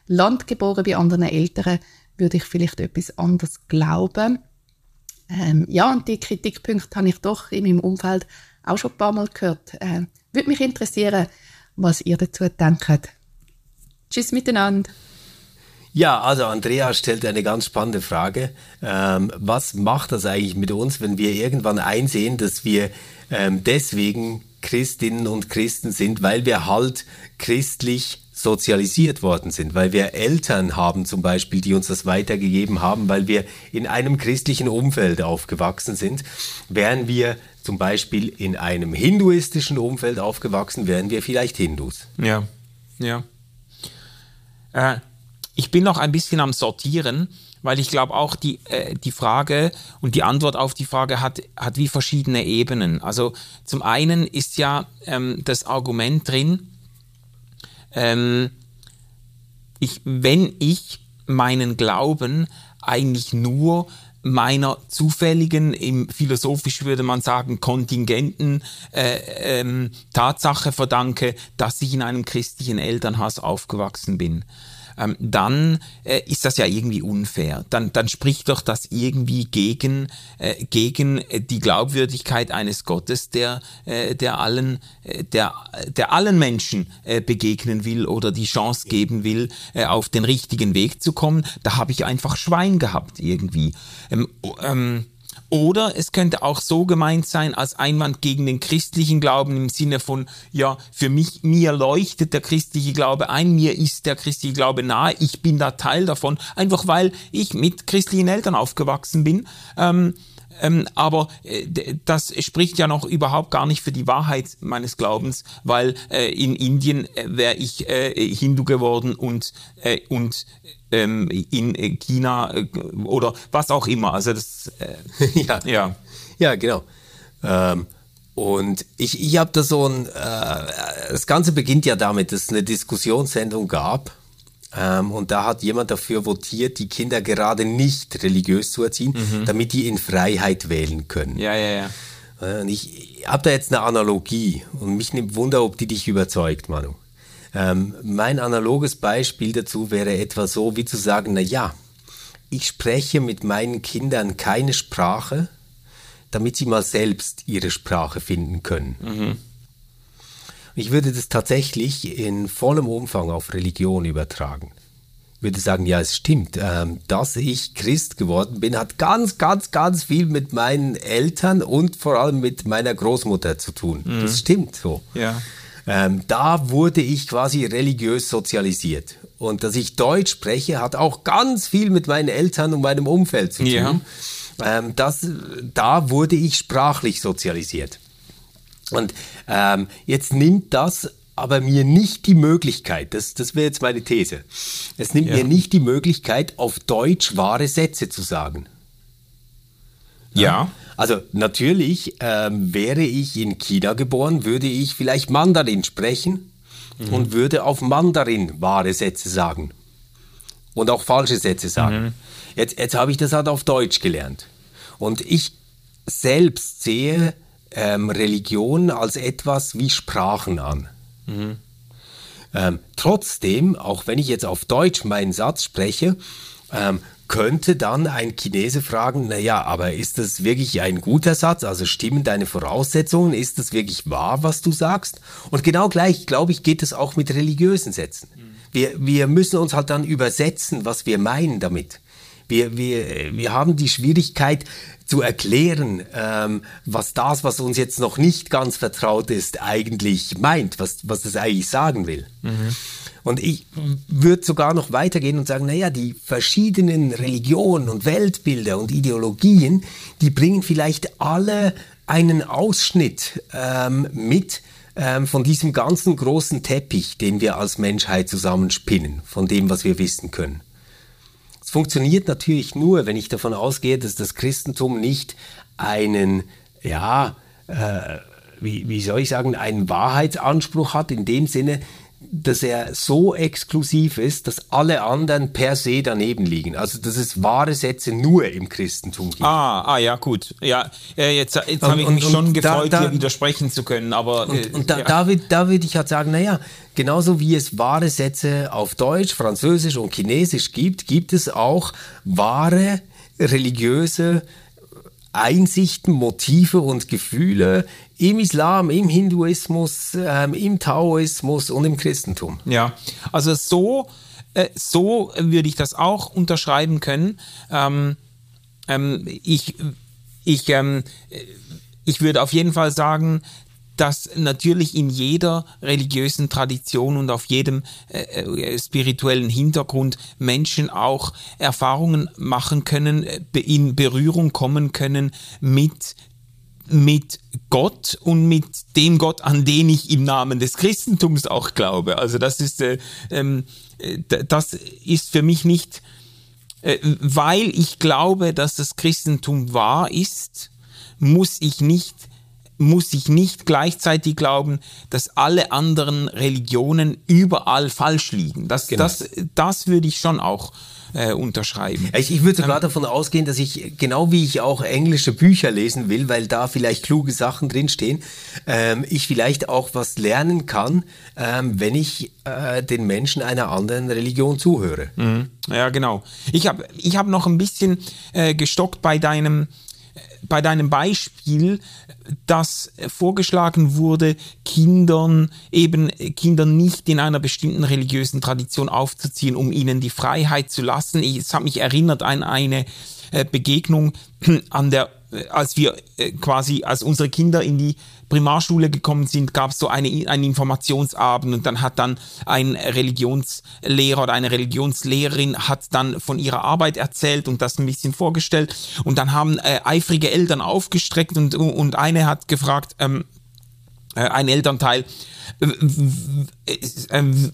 Land geboren, bei anderen Eltern, würde ich vielleicht etwas anderes glauben. Ähm, ja, und die Kritikpunkte habe ich doch in meinem Umfeld auch schon ein paar Mal gehört. Äh, würde mich interessieren, was ihr dazu denkt. Tschüss miteinander. Ja, also Andrea stellt eine ganz spannende Frage. Ähm, was macht das eigentlich mit uns, wenn wir irgendwann einsehen, dass wir ähm, deswegen Christinnen und Christen sind, weil wir halt christlich sozialisiert worden sind, weil wir Eltern haben zum Beispiel, die uns das weitergegeben haben, weil wir in einem christlichen Umfeld aufgewachsen sind. Wären wir zum Beispiel in einem hinduistischen Umfeld aufgewachsen, wären wir vielleicht Hindus. Ja, ja. Äh, ich bin noch ein bisschen am Sortieren, weil ich glaube auch die, äh, die Frage und die Antwort auf die Frage hat, hat wie verschiedene Ebenen. Also zum einen ist ja ähm, das Argument drin, ähm, ich, wenn ich meinen Glauben eigentlich nur meiner zufälligen, im philosophisch würde man sagen, kontingenten äh, ähm, Tatsache verdanke, dass ich in einem christlichen Elternhaus aufgewachsen bin ähm, dann äh, ist das ja irgendwie unfair. Dann, dann spricht doch das irgendwie gegen, äh, gegen die Glaubwürdigkeit eines Gottes, der, äh, der, allen, äh, der, der allen Menschen äh, begegnen will oder die Chance geben will, äh, auf den richtigen Weg zu kommen. Da habe ich einfach Schwein gehabt irgendwie. Ähm, ähm, Oder es könnte auch so gemeint sein als Einwand gegen den christlichen Glauben im Sinne von, ja, für mich, mir leuchtet der christliche Glaube ein, mir ist der christliche Glaube nahe, ich bin da Teil davon, einfach weil ich mit christlichen Eltern aufgewachsen bin. Ähm, ähm, aber äh, das spricht ja noch überhaupt gar nicht für die Wahrheit meines Glaubens, weil äh, in Indien äh, wäre ich äh, Hindu geworden und, äh, und ähm, in China äh, oder was auch immer. Also das, ja. ja. Ja, genau. Ähm, und ich, ich habe da so ein, das Ganze beginnt ja damit, dass es eine Diskussionssendung gab ähm, und da hat jemand dafür votiert, die Kinder gerade nicht religiös zu erziehen, mhm. damit die in Freiheit wählen können. Ja, ja, ja. Äh, und ich habe da jetzt eine Analogie und mich nimmt Wunder, ob die dich überzeugt, Manu. Ähm, mein analoges Beispiel dazu wäre etwa so, wie zu sagen, na ja, ich spreche mit meinen Kindern keine Sprache, damit sie mal selbst ihre Sprache finden können. Mhm. Ich würde das tatsächlich in vollem Umfang auf Religion übertragen. Ich würde sagen, ja, es stimmt. Ähm, dass ich Christ geworden bin, hat ganz, ganz, ganz viel mit meinen Eltern und vor allem mit meiner Großmutter zu tun. Mhm. Das stimmt so. Ja. Ähm, da wurde ich quasi religiös sozialisiert. Und dass ich Deutsch spreche, hat auch ganz viel mit meinen Eltern und meinem Umfeld zu tun. Ja. Ähm, das, da wurde ich sprachlich sozialisiert. Und ähm, jetzt nimmt das aber mir nicht die Möglichkeit, das, das wäre jetzt meine These, es nimmt ja. mir nicht die Möglichkeit, auf Deutsch wahre Sätze zu sagen. Ja. Also natürlich ähm, wäre ich in China geboren, würde ich vielleicht Mandarin sprechen mhm. und würde auf Mandarin wahre Sätze sagen. Und auch falsche Sätze sagen. Mhm. Jetzt, jetzt habe ich das halt auf Deutsch gelernt. Und ich selbst sehe ähm, Religion als etwas wie Sprachen an. Mhm. Ähm, trotzdem, auch wenn ich jetzt auf Deutsch meinen Satz spreche, ähm, könnte dann ein Chinese fragen, naja, aber ist das wirklich ein guter Satz? Also stimmen deine Voraussetzungen? Ist das wirklich wahr, was du sagst? Und genau gleich, glaube ich, geht es auch mit religiösen Sätzen. Mhm. Wir, wir müssen uns halt dann übersetzen, was wir meinen damit. Wir, wir, wir haben die Schwierigkeit zu erklären, ähm, was das, was uns jetzt noch nicht ganz vertraut ist, eigentlich meint, was, was das eigentlich sagen will. Mhm. Und ich würde sogar noch weitergehen und sagen, naja, die verschiedenen Religionen und Weltbilder und Ideologien, die bringen vielleicht alle einen Ausschnitt ähm, mit ähm, von diesem ganzen großen Teppich, den wir als Menschheit zusammenspinnen, von dem, was wir wissen können. Es funktioniert natürlich nur, wenn ich davon ausgehe, dass das Christentum nicht einen, ja, äh, wie, wie soll ich sagen, einen Wahrheitsanspruch hat, in dem Sinne, dass er so exklusiv ist, dass alle anderen per se daneben liegen. Also dass es wahre Sätze nur im Christentum gibt. Ah, ah ja, gut. Ja, äh, jetzt, jetzt habe ich mich und, schon gefreut, da, da, dir widersprechen zu können. Aber, und, äh, und da, ja. da, würde würd ich halt sagen, naja, genauso wie es wahre Sätze auf Deutsch, Französisch und Chinesisch gibt, gibt es auch wahre religiöse Einsichten, Motive und Gefühle im Islam, im Hinduismus, ähm, im Taoismus und im Christentum. Ja, also so, äh, so würde ich das auch unterschreiben können. Ähm, ähm, ich, ich, ähm, ich würde auf jeden Fall sagen, dass natürlich in jeder religiösen Tradition und auf jedem äh, äh, spirituellen Hintergrund Menschen auch Erfahrungen machen können, äh, in Berührung kommen können mit mit Gott und mit dem Gott, an den ich im Namen des Christentums auch glaube. Also das ist, äh, ähm, äh, das ist für mich nicht, äh, weil ich glaube, dass das Christentum wahr ist, muss ich nicht muss ich nicht gleichzeitig glauben, dass alle anderen Religionen überall falsch liegen. Das, genau. das, das würde ich schon auch äh, unterschreiben. Ich, ich würde sogar ähm, davon ausgehen, dass ich, genau wie ich auch englische Bücher lesen will, weil da vielleicht kluge Sachen drinstehen, ähm, ich vielleicht auch was lernen kann, ähm, wenn ich äh, den Menschen einer anderen Religion zuhöre. Mhm. Ja, genau. Ich habe ich hab noch ein bisschen äh, gestockt bei deinem bei deinem Beispiel, dass vorgeschlagen wurde, Kindern eben Kindern nicht in einer bestimmten religiösen Tradition aufzuziehen, um ihnen die Freiheit zu lassen. Es hat mich erinnert an eine äh, Begegnung an der als wir äh, quasi, als unsere Kinder in die Primarschule gekommen sind, gab es so eine, einen Informationsabend und dann hat dann ein Religionslehrer oder eine Religionslehrerin hat dann von ihrer Arbeit erzählt und das ein bisschen vorgestellt. Und dann haben äh, eifrige Eltern aufgestreckt und, und eine hat gefragt, ähm, äh, ein Elternteil,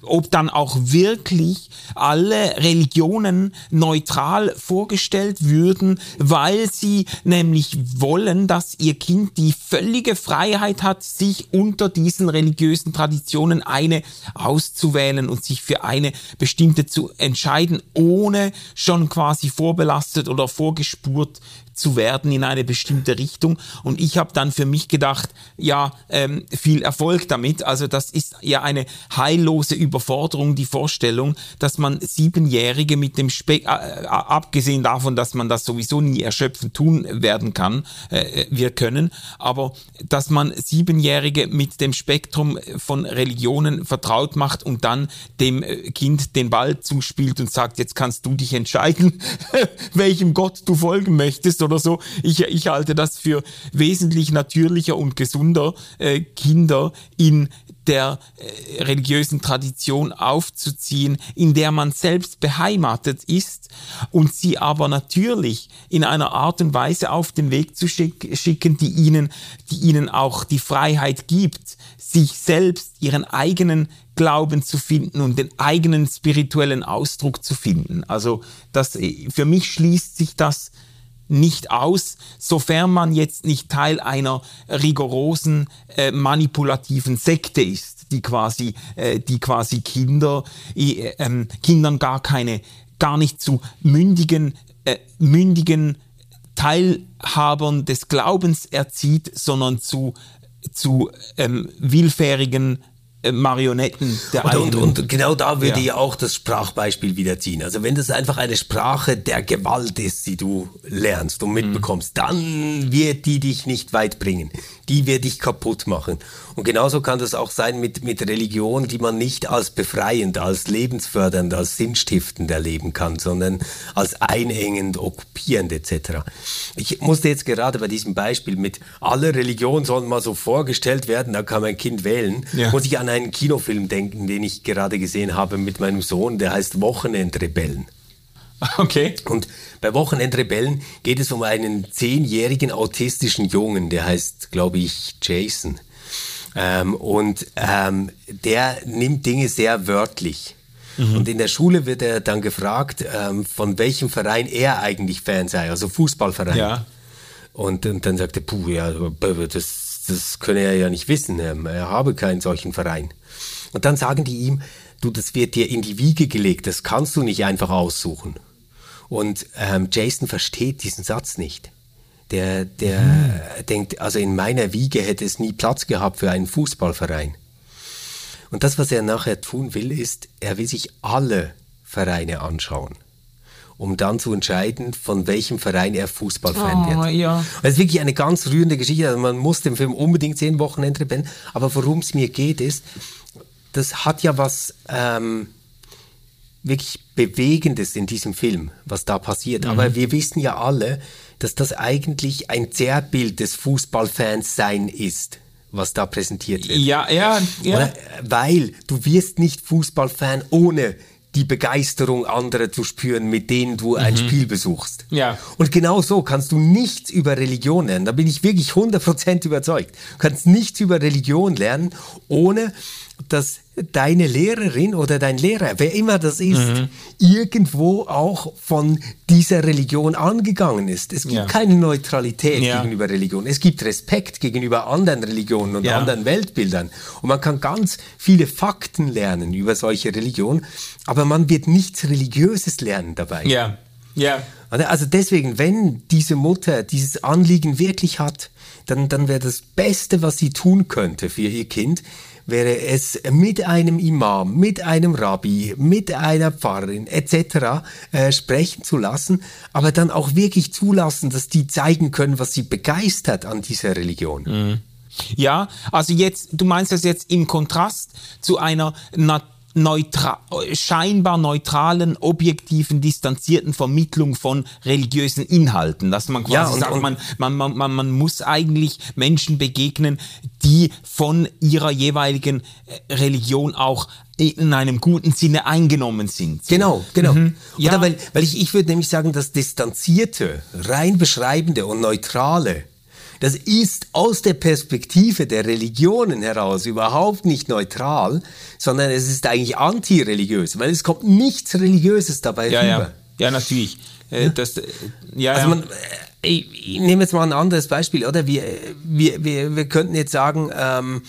ob dann auch wirklich alle Religionen neutral vorgestellt würden, weil sie nämlich wollen, dass ihr Kind die völlige Freiheit hat, sich unter diesen religiösen Traditionen eine auszuwählen und sich für eine bestimmte zu entscheiden, ohne schon quasi vorbelastet oder vorgespurt zu werden in eine bestimmte Richtung. Und ich habe dann für mich gedacht, ja, ähm, viel Erfolg damit. Also das ist ja eine heillose Überforderung, die Vorstellung, dass man Siebenjährige mit dem Speck, äh, äh, abgesehen davon, dass man das sowieso nie erschöpfend tun werden kann, äh, wir können, aber dass man Siebenjährige mit dem Spektrum von Religionen vertraut macht und dann dem äh, Kind den Ball zuspielt und sagt, jetzt kannst du dich entscheiden, welchem Gott du folgen möchtest oder so. Ich, ich halte das für wesentlich natürlicher und gesunder, äh, Kinder in der äh, religiösen Tradition aufzuziehen, in der man selbst beheimatet ist und sie aber natürlich in einer Art und Weise auf den Weg zu schick schicken, die ihnen, die ihnen auch die Freiheit gibt, sich selbst ihren eigenen Glauben zu finden und den eigenen spirituellen Ausdruck zu finden. Also das, äh, für mich schließt sich das nicht aus, sofern man jetzt nicht Teil einer rigorosen äh, manipulativen Sekte ist, die quasi, äh, die quasi Kinder, äh, ähm, Kindern gar keine, gar nicht zu mündigen, äh, mündigen Teilhabern des Glaubens erzieht, sondern zu, zu ähm, willfährigen äh, Marionetten der und, und, und, genau da würde ja. ich auch das Sprachbeispiel wieder ziehen. Also wenn das einfach eine Sprache der Gewalt ist, die du lernst und mitbekommst, mhm. dann wird die dich nicht weit bringen. Die wird dich kaputt machen. Und genauso kann das auch sein mit, mit Religion, die man nicht als befreiend, als lebensfördernd, als sinnstiftend erleben kann, sondern als einengend, okkupierend etc. Ich musste jetzt gerade bei diesem Beispiel mit alle Religionen sollen mal so vorgestellt werden, da kann mein Kind wählen, ja. muss ich an einen Kinofilm denken, den ich gerade gesehen habe mit meinem Sohn, der heißt Wochenendrebellen. Okay. Und bei Wochenendrebellen geht es um einen zehnjährigen autistischen Jungen, der heißt, glaube ich, Jason. Ähm, und ähm, der nimmt Dinge sehr wörtlich. Mhm. Und in der Schule wird er dann gefragt, ähm, von welchem Verein er eigentlich Fan sei, also Fußballverein. Ja. Und, und dann sagt er, puh, ja, das, das könne er ja nicht wissen, er habe keinen solchen Verein. Und dann sagen die ihm, du, das wird dir in die Wiege gelegt, das kannst du nicht einfach aussuchen. Und ähm, Jason versteht diesen Satz nicht. Der, der hm. denkt, also in meiner Wiege hätte es nie Platz gehabt für einen Fußballverein. Und das, was er nachher tun will, ist, er will sich alle Vereine anschauen, um dann zu entscheiden, von welchem Verein er Fußballfan oh, wird. Ja. Das ist wirklich eine ganz rührende Geschichte. Also man muss den Film unbedingt sehen, Wochenende Ben. Aber worum es mir geht, ist, das hat ja was ähm, wirklich Bewegendes in diesem Film, was da passiert. Mhm. Aber wir wissen ja alle, dass das eigentlich ein Zerrbild des Fußballfans sein ist was da präsentiert wird. Ja, ja, ja. Oder? Weil du wirst nicht Fußballfan ohne die Begeisterung anderer zu spüren, mit denen du ein mhm. Spiel besuchst. Ja. Und genau so kannst du nichts über Religion lernen. Da bin ich wirklich 100% überzeugt. Du kannst nichts über Religion lernen, ohne dass deine Lehrerin oder dein Lehrer, wer immer das ist, mhm. irgendwo auch von dieser Religion angegangen ist. Es gibt ja. keine Neutralität ja. gegenüber Religion. Es gibt Respekt gegenüber anderen Religionen und ja. anderen Weltbildern. Und man kann ganz viele Fakten lernen über solche Religionen, aber man wird nichts Religiöses lernen dabei. Ja. Ja. Also deswegen, wenn diese Mutter dieses Anliegen wirklich hat, dann, dann wäre das Beste, was sie tun könnte für ihr Kind, wäre es mit einem Imam, mit einem Rabbi, mit einer Pfarrerin etc. Äh, sprechen zu lassen, aber dann auch wirklich zulassen, dass die zeigen können, was sie begeistert an dieser Religion. Mhm. Ja, also jetzt, du meinst das jetzt im Kontrast zu einer Natur neutra scheinbar neutralen, objektiven, distanzierten Vermittlung von religiösen Inhalten. Dass man quasi Ja, und- sagt, und- man, man, man, man, man muss eigentlich Menschen begegnen, die von ihrer jeweiligen äh, Religion auch in einem guten Sinne eingenommen sind. Genau, genau. Mhm. Ja. Oder weil, weil ich, ich würde nämlich sagen, das Distanzierte, rein beschreibende und Neutrale, das ist aus der Perspektive der Religionen heraus überhaupt nicht neutral, sondern es ist eigentlich antireligiös, weil es kommt nichts Religiöses dabei Ja, rüber. ja. Ja, natürlich. Äh, Das, äh, ja, Also ja. man, äh, ich, ich nehme jetzt mal ein anderes Beispiel, oder? Wir, wir, wir, wir könnten jetzt sagen, ähm,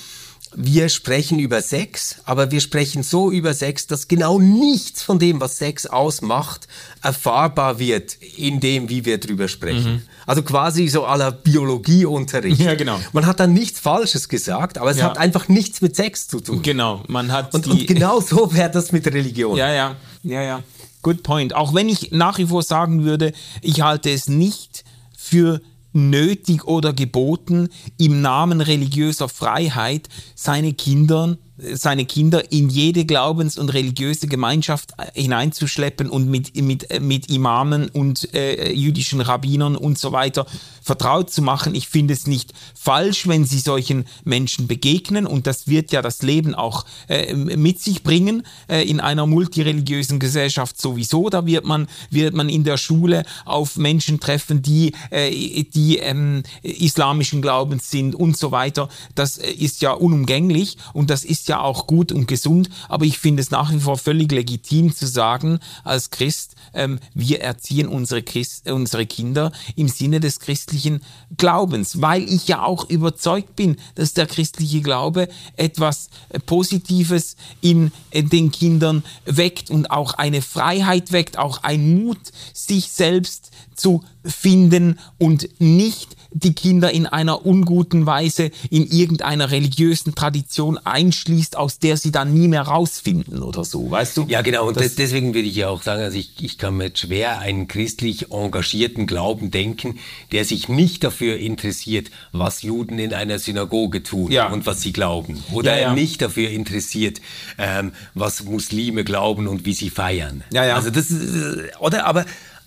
wir sprechen über Sex, aber wir sprechen so über Sex, dass genau nichts von dem, was Sex ausmacht, erfahrbar wird in dem, wie wir drüber sprechen. Also quasi so aller Biologieunterricht. Mhm. Ja, genau. Man hat dann nichts Falsches gesagt, aber es Ja. hat einfach nichts mit Sex zu tun. Genau, man hat Und, die, und genau so wäre das mit Religion. Ja, ja, ja, ja. Good point. Auch wenn ich nach wie vor sagen würde, ich halte es nicht für nötig oder geboten, im Namen religiöser Freiheit seine Kinder, seine Kinder in jede glaubens- und religiöse Gemeinschaft äh, hineinzuschleppen und mit, mit, äh, mit Imamen und äh, jüdischen Rabbinern und so weiter vertraut zu machen. Ich finde es nicht falsch, wenn sie solchen Menschen begegnen und das wird ja das Leben auch äh, mit sich bringen äh, in einer multireligiösen Gesellschaft sowieso. Da wird man, wird man in der Schule auf Menschen treffen, die, äh, die ähm, islamischen Glaubens sind und so weiter. Das ist ja unumgänglich und das ist ja auch gut und gesund, aber ich finde es nach wie vor völlig legitim zu sagen, als Christ, ähm, wir erziehen unsere, Christ, unsere Kinder im Sinne des christlichen Glaubens, weil ich ja auch überzeugt bin, dass der christliche Glaube etwas äh, Positives in äh, den Kindern weckt und auch eine Freiheit weckt, auch ein Mut, sich selbst zu finden und nicht die Kinder in einer unguten Weise in irgendeiner religiösen Tradition einschließt, aus der sie dann nie mehr rausfinden oder so, weißt du? Ja, genau. Und Das- des- deswegen würde ich ja auch sagen, also ich, ich kann mir schwer einen christlich engagierten Glauben denken, der sich nicht dafür interessiert, was Juden in einer Synagoge tun Ja. und was sie glauben. Oder Ja, ja. nicht dafür interessiert, ähm, was Muslime glauben und wie sie feiern. Ja, ja. Also das ist, oder? Aber,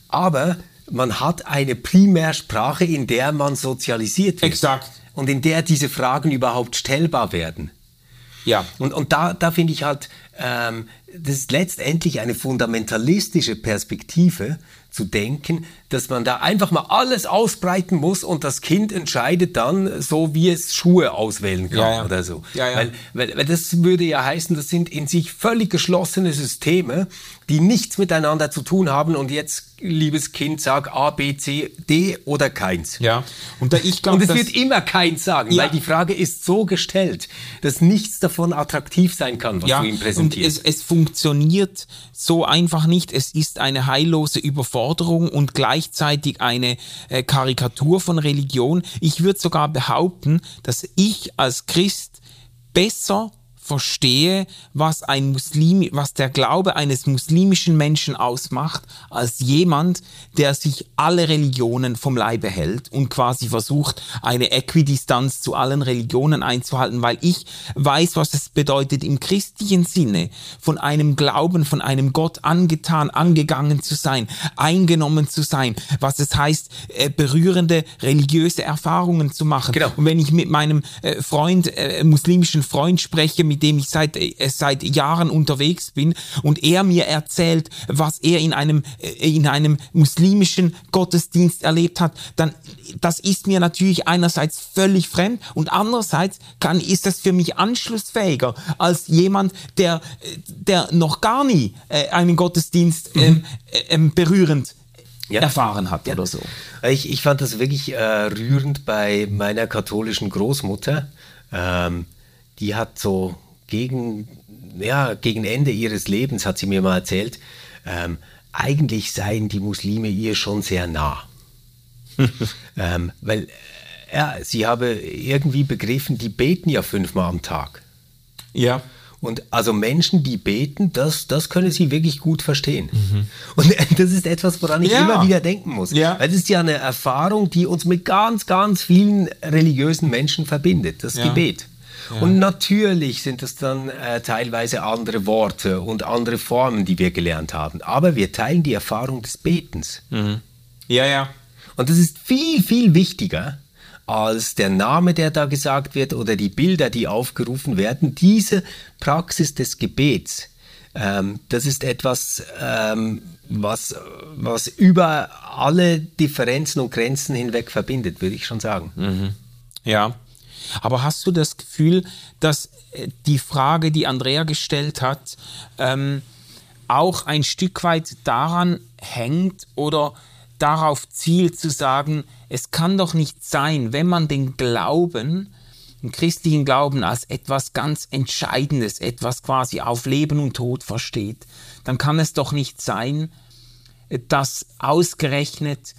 aber man hat eine Primärsprache, in der man sozialisiert wird. Exakt. Und in der diese Fragen überhaupt stellbar werden. Ja. Und, und da, da finde ich halt, ähm, das ist letztendlich eine fundamentalistische Perspektive zu denken, dass man da einfach mal alles ausbreiten muss und das Kind entscheidet dann, so wie es Schuhe auswählen kann Ja, ja. oder so. Ja, ja. Weil, weil, weil das würde ja heißen, das sind in sich völlig geschlossene Systeme, die nichts miteinander zu tun haben und jetzt, liebes Kind, sag A, B, C, D oder keins. Ja. Und da ich Und glaube, es wird immer keins sagen, Ja. weil die Frage ist so gestellt, dass nichts davon attraktiv sein kann, was ja, du ihm und präsentierst. es, es funktioniert so einfach nicht. Es ist eine heillose Überforderung und gleichzeitig eine äh, Karikatur von Religion. Ich würde sogar behaupten, dass ich als Christ besser verstehe, was ein Muslim, was der Glaube eines muslimischen Menschen ausmacht, als jemand, der sich alle Religionen vom Leibe hält und quasi versucht, eine Äquidistanz zu allen Religionen einzuhalten, weil ich weiß, was es bedeutet, im christlichen Sinne von einem Glauben, von einem Gott angetan, angegangen zu sein, eingenommen zu sein, was es heißt, äh, berührende religiöse Erfahrungen zu machen. Genau. Und wenn ich mit meinem äh, Freund, äh, muslimischen Freund spreche, mit dem ich seit, äh, seit Jahren unterwegs bin und er mir erzählt, was er in einem, äh, in einem muslimischen Gottesdienst erlebt hat, dann das ist mir natürlich einerseits völlig fremd und andererseits kann, ist das für mich anschlussfähiger als jemand, der, äh, der noch gar nie einen Gottesdienst ähm, äh, ähm, berührend Ja. erfahren hat oder so. Ich, ich fand das wirklich äh, rührend bei meiner katholischen Großmutter. Ähm, die hat so gegen, ja, gegen Ende ihres Lebens, hat sie mir mal erzählt, ähm, eigentlich seien die Muslime ihr schon sehr nah. ähm, weil äh, ja, sie habe irgendwie begriffen, die beten ja fünfmal am Tag. Ja. Und also Menschen, die beten, das, das können sie wirklich gut verstehen. Und das ist etwas, woran ich Ja. immer wieder denken muss. Ja. Weil das ist ja eine Erfahrung, die uns mit ganz, ganz vielen religiösen Menschen verbindet, das Ja. Gebet. Und natürlich sind es dann äh, teilweise andere Worte und andere Formen, die wir gelernt haben. Aber wir teilen die Erfahrung des Betens. Ja, ja. Und das ist viel, viel wichtiger als der Name, der da gesagt wird oder die Bilder, die aufgerufen werden. Diese Praxis des Gebets, ähm, das ist etwas, ähm, was, was über alle Differenzen und Grenzen hinweg verbindet, würde ich schon sagen. Ja. Aber hast du das Gefühl, dass äh, die Frage, die Andrea gestellt hat, ähm, auch ein Stück weit daran hängt oder darauf zielt zu sagen, es kann doch nicht sein, wenn man den Glauben, den christlichen Glauben als etwas ganz Entscheidendes, etwas quasi auf Leben und Tod versteht, dann kann es doch nicht sein, dass ausgerechnet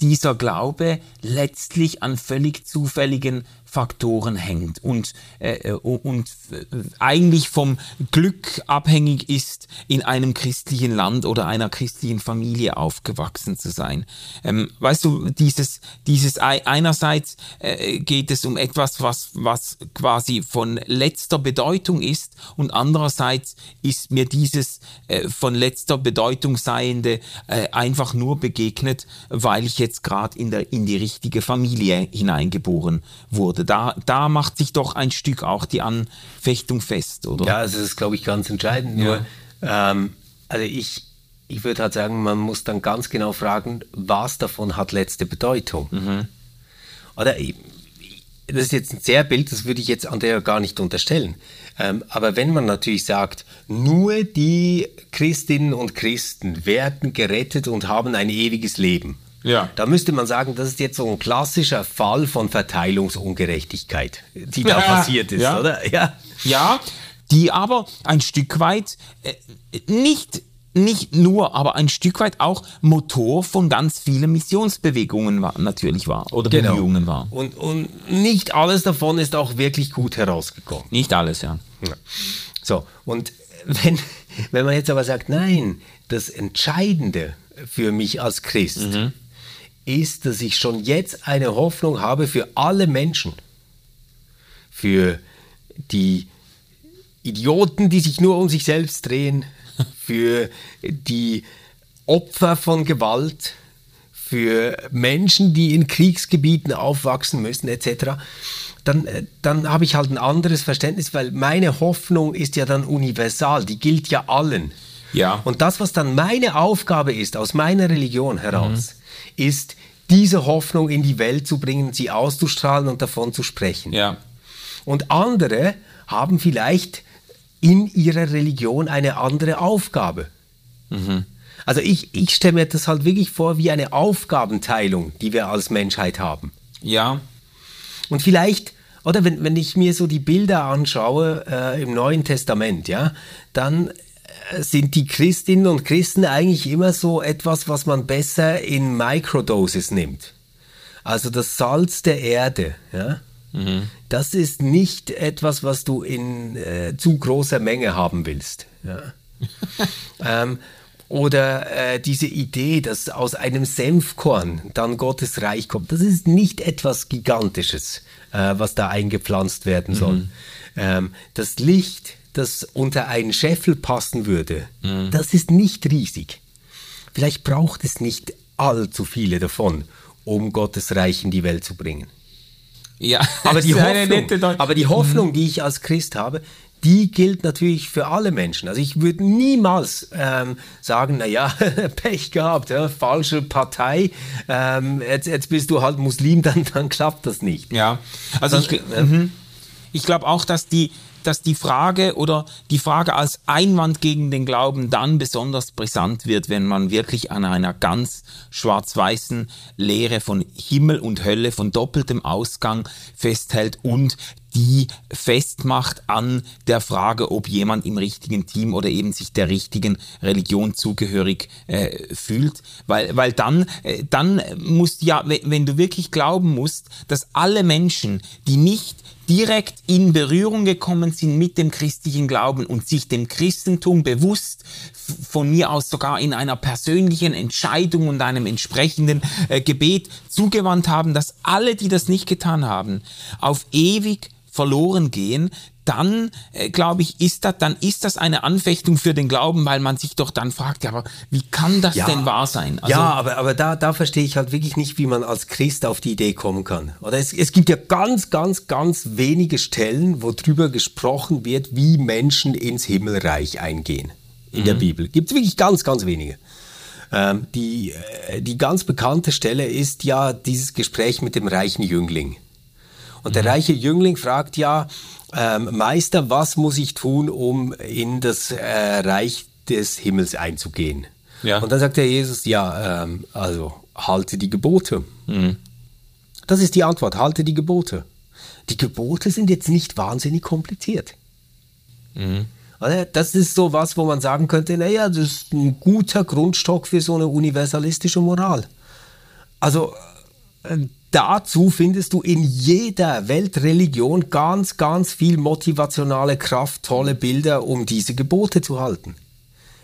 dieser Glaube letztlich an völlig zufälligen Faktoren hängt und, äh, und äh, eigentlich vom Glück abhängig ist, in einem christlichen Land oder einer christlichen Familie aufgewachsen zu sein. Ähm, weißt du, dieses, dieses einerseits äh, geht es um etwas, was, was quasi von letzter Bedeutung ist und andererseits ist mir dieses äh, von letzter Bedeutung seiende äh, einfach nur begegnet, weil ich jetzt gerade in, der, in die richtige Familie hineingeboren wurde. Da, da macht sich doch ein Stück auch die Anfechtung fest, oder? Ja, also das ist, glaube ich, ganz entscheidend. Nur, ähm, also ich, ich würde halt sagen, man muss dann ganz genau fragen, was davon hat letzte Bedeutung. Oder ich- das ist jetzt ein sehr Bild, das würde ich jetzt an der gar nicht unterstellen. Ähm, aber wenn man natürlich sagt, nur die Christinnen und Christen werden gerettet und haben ein ewiges Leben. Ja. Da müsste man sagen, das ist jetzt so ein klassischer Fall von Verteilungsungerechtigkeit, die da Ja, passiert ist, ja. oder? Ja. Ja, die aber ein Stück weit äh, nicht nicht nur, aber ein Stück weit auch Motor von ganz vielen Missionsbewegungen war, natürlich war oder Genau. Bemühungen war. Und, und nicht alles davon ist auch wirklich gut herausgekommen. Nicht alles, ja. Ja. So, und wenn, wenn man jetzt aber sagt, nein, das Entscheidende für mich als Christ ist, dass ich schon jetzt eine Hoffnung habe für alle Menschen. Für die Idioten, die sich nur um sich selbst drehen, für die Opfer von Gewalt, für Menschen, die in Kriegsgebieten aufwachsen müssen, etc., dann, äh, dann habe ich halt ein anderes Verständnis, weil meine Hoffnung ist ja dann universal, die gilt ja allen. Ja. Und das, was dann meine Aufgabe ist, aus meiner Religion heraus, ist, diese Hoffnung in die Welt zu bringen, sie auszustrahlen und davon zu sprechen. Ja. Und andere haben vielleicht in ihrer Religion eine andere Aufgabe. Also ich, ich stelle mir das halt wirklich vor wie eine Aufgabenteilung, die wir als Menschheit haben. Ja. Und vielleicht, oder wenn, wenn ich mir so die Bilder anschaue äh, im Neuen Testament, ja, dann sind die Christinnen und Christen eigentlich immer so etwas, was man besser in Microdosis nimmt. Also das Salz der Erde, ja. Das ist nicht etwas, was du in äh, zu großer Menge haben willst. Ja. ähm, oder äh, diese Idee, dass aus einem Senfkorn dann Gottes Reich kommt, das ist nicht etwas Gigantisches, äh, was da eingepflanzt werden soll. Ähm, das Licht, das unter einen Scheffel passen würde, das ist nicht riesig. Vielleicht braucht es nicht allzu viele davon, um Gottes Reich in die Welt zu bringen. Ja. Aber die, Hoffnung, aber die Hoffnung, die ich als Christ habe, die gilt natürlich für alle Menschen. Also ich würde niemals ähm, sagen, naja, Pech gehabt, ja, falsche Partei, ähm, jetzt, jetzt bist du halt Muslim, dann, dann klappt das nicht. Ja, also ich, Ja. mhm. ich glaube auch, dass die, dass die Frage oder die Frage als Einwand gegen den Glauben dann besonders brisant wird, wenn man wirklich an einer ganz schwarz-weißen Lehre von Himmel und Hölle, von doppeltem Ausgang festhält und die festmacht an der Frage, ob jemand im richtigen Team oder eben sich der richtigen Religion zugehörig äh, fühlt, weil, weil dann, äh, dann musst ja, we- wenn du wirklich glauben musst, dass alle Menschen, die nicht direkt in Berührung gekommen sind mit dem christlichen Glauben und sich dem Christentum bewusst von mir aus sogar in einer persönlichen Entscheidung und einem entsprechenden äh, Gebet zugewandt haben, dass alle, die das nicht getan haben, auf ewig verloren gehen, dann äh, glaube ich, ist das, dann ist das eine Anfechtung für den Glauben, weil man sich doch dann fragt, ja, aber wie kann das Ja. denn wahr sein? Also, ja, aber, aber da, da verstehe ich halt wirklich nicht, wie man als Christ auf die Idee kommen kann. Oder es, es gibt ja ganz, ganz, ganz wenige Stellen, wo drüber gesprochen wird, wie Menschen ins Himmelreich eingehen. In der Bibel. Gibt es wirklich ganz, ganz wenige. Ähm, die, äh, die ganz bekannte Stelle ist ja dieses Gespräch mit dem reichen Jüngling. Und der reiche Jüngling fragt ja, ähm, Meister, was muss ich tun, um in das äh, Reich des Himmels einzugehen? Ja. Und dann sagt der Jesus, ja, ähm, also halte die Gebote. Das ist die Antwort, halte die Gebote. Die Gebote sind jetzt nicht wahnsinnig kompliziert. Oder? Das ist so was, wo man sagen könnte, naja, das ist ein guter Grundstock für so eine universalistische Moral. Also äh, dazu findest du in jeder Weltreligion ganz, ganz viel motivationale Kraft, tolle Bilder, um diese Gebote zu halten.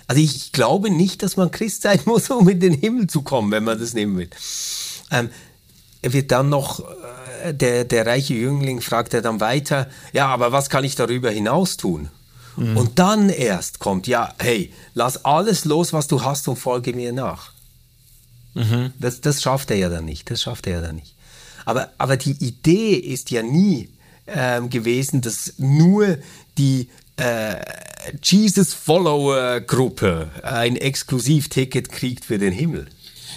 Also ich glaube nicht, dass man Christ sein muss, um in den Himmel zu kommen, wenn man das nehmen will. Ähm, er wird dann noch, äh, der, der reiche Jüngling fragt er dann weiter, ja, aber was kann ich darüber hinaus tun? Und dann erst kommt, ja, hey, lass alles los, was du hast und folge mir nach. Das, das schafft er ja dann nicht, das schafft er ja dann nicht. Aber, aber die Idee ist ja nie ähm, gewesen, dass nur die äh, Jesus-Follower-Gruppe ein Exklusivticket kriegt für den Himmel.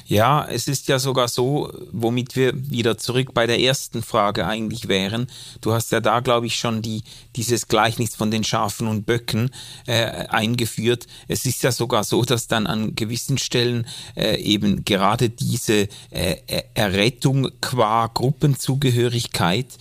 Ja, es ist ja sogar so, womit wir wieder zurück bei der ersten Frage eigentlich wären. Du hast ja da, glaube ich, schon die, dieses Gleichnis von den Schafen und Böcken äh, eingeführt. Es ist ja sogar so, dass dann an gewissen Stellen äh, eben gerade diese äh, Errettung qua Gruppenzugehörigkeit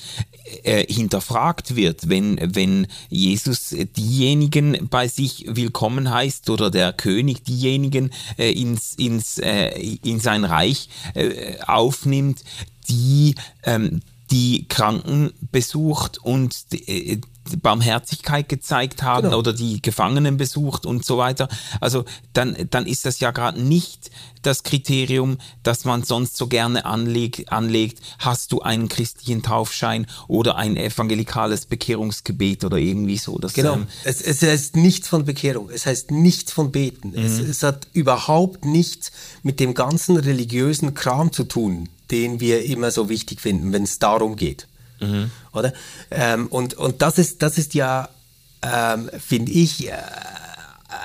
äh, hinterfragt wird, wenn, wenn Jesus diejenigen bei sich willkommen heißt oder der König diejenigen äh, ins, ins, äh, in sein Reich äh, aufnimmt, die ähm, die Kranken besucht und äh, Barmherzigkeit gezeigt haben Genau. oder die Gefangenen besucht und so weiter. Also dann, dann ist das ja gerade nicht das Kriterium, das man sonst so gerne anleg, anlegt. Hast du einen christlichen Taufschein oder ein evangelikales Bekehrungsgebet oder irgendwie so? Das, Genau. ähm, Es, es heißt nichts von Bekehrung, es heißt nichts von Beten. Es, es hat überhaupt nichts mit dem ganzen religiösen Kram zu tun, den wir immer so wichtig finden, wenn es darum geht. Oder? Ähm, und, und das ist, das ist ja, ähm, finde ich, äh,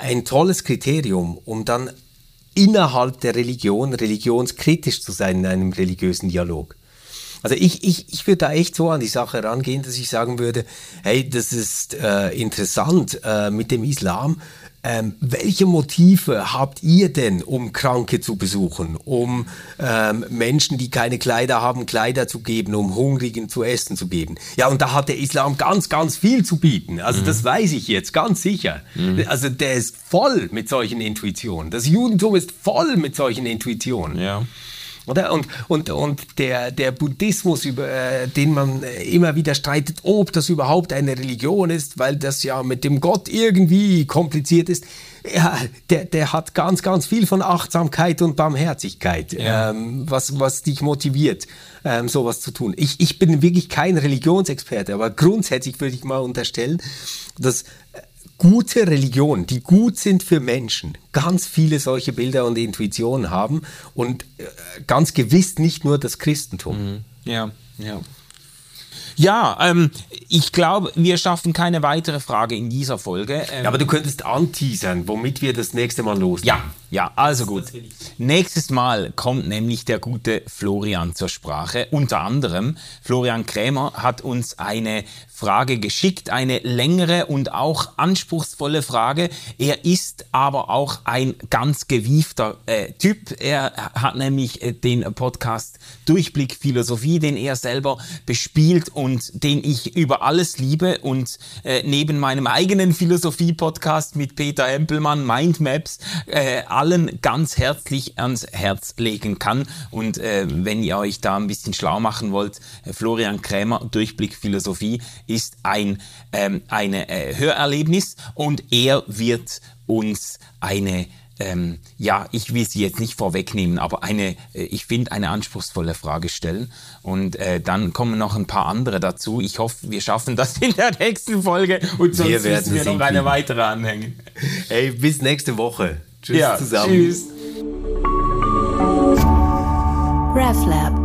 ein tolles Kriterium, um dann innerhalb der Religion religionskritisch zu sein in einem religiösen Dialog. Also ich, ich, ich würde da echt so an die Sache rangehen, dass ich sagen würde, hey, das ist äh, interessant äh, mit dem Islam. Ähm, welche Motive habt ihr denn, um Kranke zu besuchen, um ähm, Menschen, die keine Kleider haben, Kleider zu geben, um Hungrigen zu essen zu geben? Ja, und da hat der Islam ganz, ganz viel zu bieten. Also das weiß ich jetzt ganz sicher. Also der ist voll mit solchen Intuitionen. Das Judentum ist voll mit solchen Intuitionen. ja. Oder? Und, und, und der, der Buddhismus, über äh, den man äh, immer wieder streitet, ob das überhaupt eine Religion ist, weil das ja mit dem Gott irgendwie kompliziert ist, ja, der, der hat ganz, ganz viel von Achtsamkeit und Barmherzigkeit, Ja. ähm, was, was dich motiviert, ähm, sowas zu tun. Ich, ich bin wirklich kein Religionsexperte, aber grundsätzlich würde ich mal unterstellen, dass gute Religionen, die gut sind für Menschen, ganz viele solche Bilder und Intuitionen haben und äh, ganz gewiss nicht nur das Christentum. Ja, ja. Ja, ähm, ich glaube, wir schaffen keine weitere Frage in dieser Folge. Ähm, Ja, aber du könntest anteasern, womit wir das nächste Mal los. Ja, ja, also gut. Nächstes Mal kommt nämlich der gute Florian zur Sprache. Unter anderem, Florian Krämer hat uns eine Frage geschickt, eine längere und auch anspruchsvolle Frage. Er ist aber auch ein ganz gewiefter äh, Typ. Er hat nämlich äh, den Podcast Durchblick Philosophie, den er selber bespielt und den ich über alles liebe und äh, neben meinem eigenen Philosophie-Podcast mit Peter Hempelmann, Mindmaps, äh, allen ganz herzlich ans Herz legen kann. Und äh, wenn ihr euch da ein bisschen schlau machen wollt, äh, Florian Krämer, Durchblick Philosophie, ist ein ähm, eine äh, Hörerlebnis und er wird uns eine ähm, ja, ich will sie jetzt nicht vorwegnehmen, aber eine, äh, ich finde, eine anspruchsvolle Frage stellen. Und äh, dann kommen noch ein paar andere dazu. Ich hoffe, wir schaffen das in der nächsten Folge und sonst Wir werden müssen wir es noch eine weitere anhängen. Hey, bis nächste Woche. Tschüss Ja, zusammen. tschüss. RefLab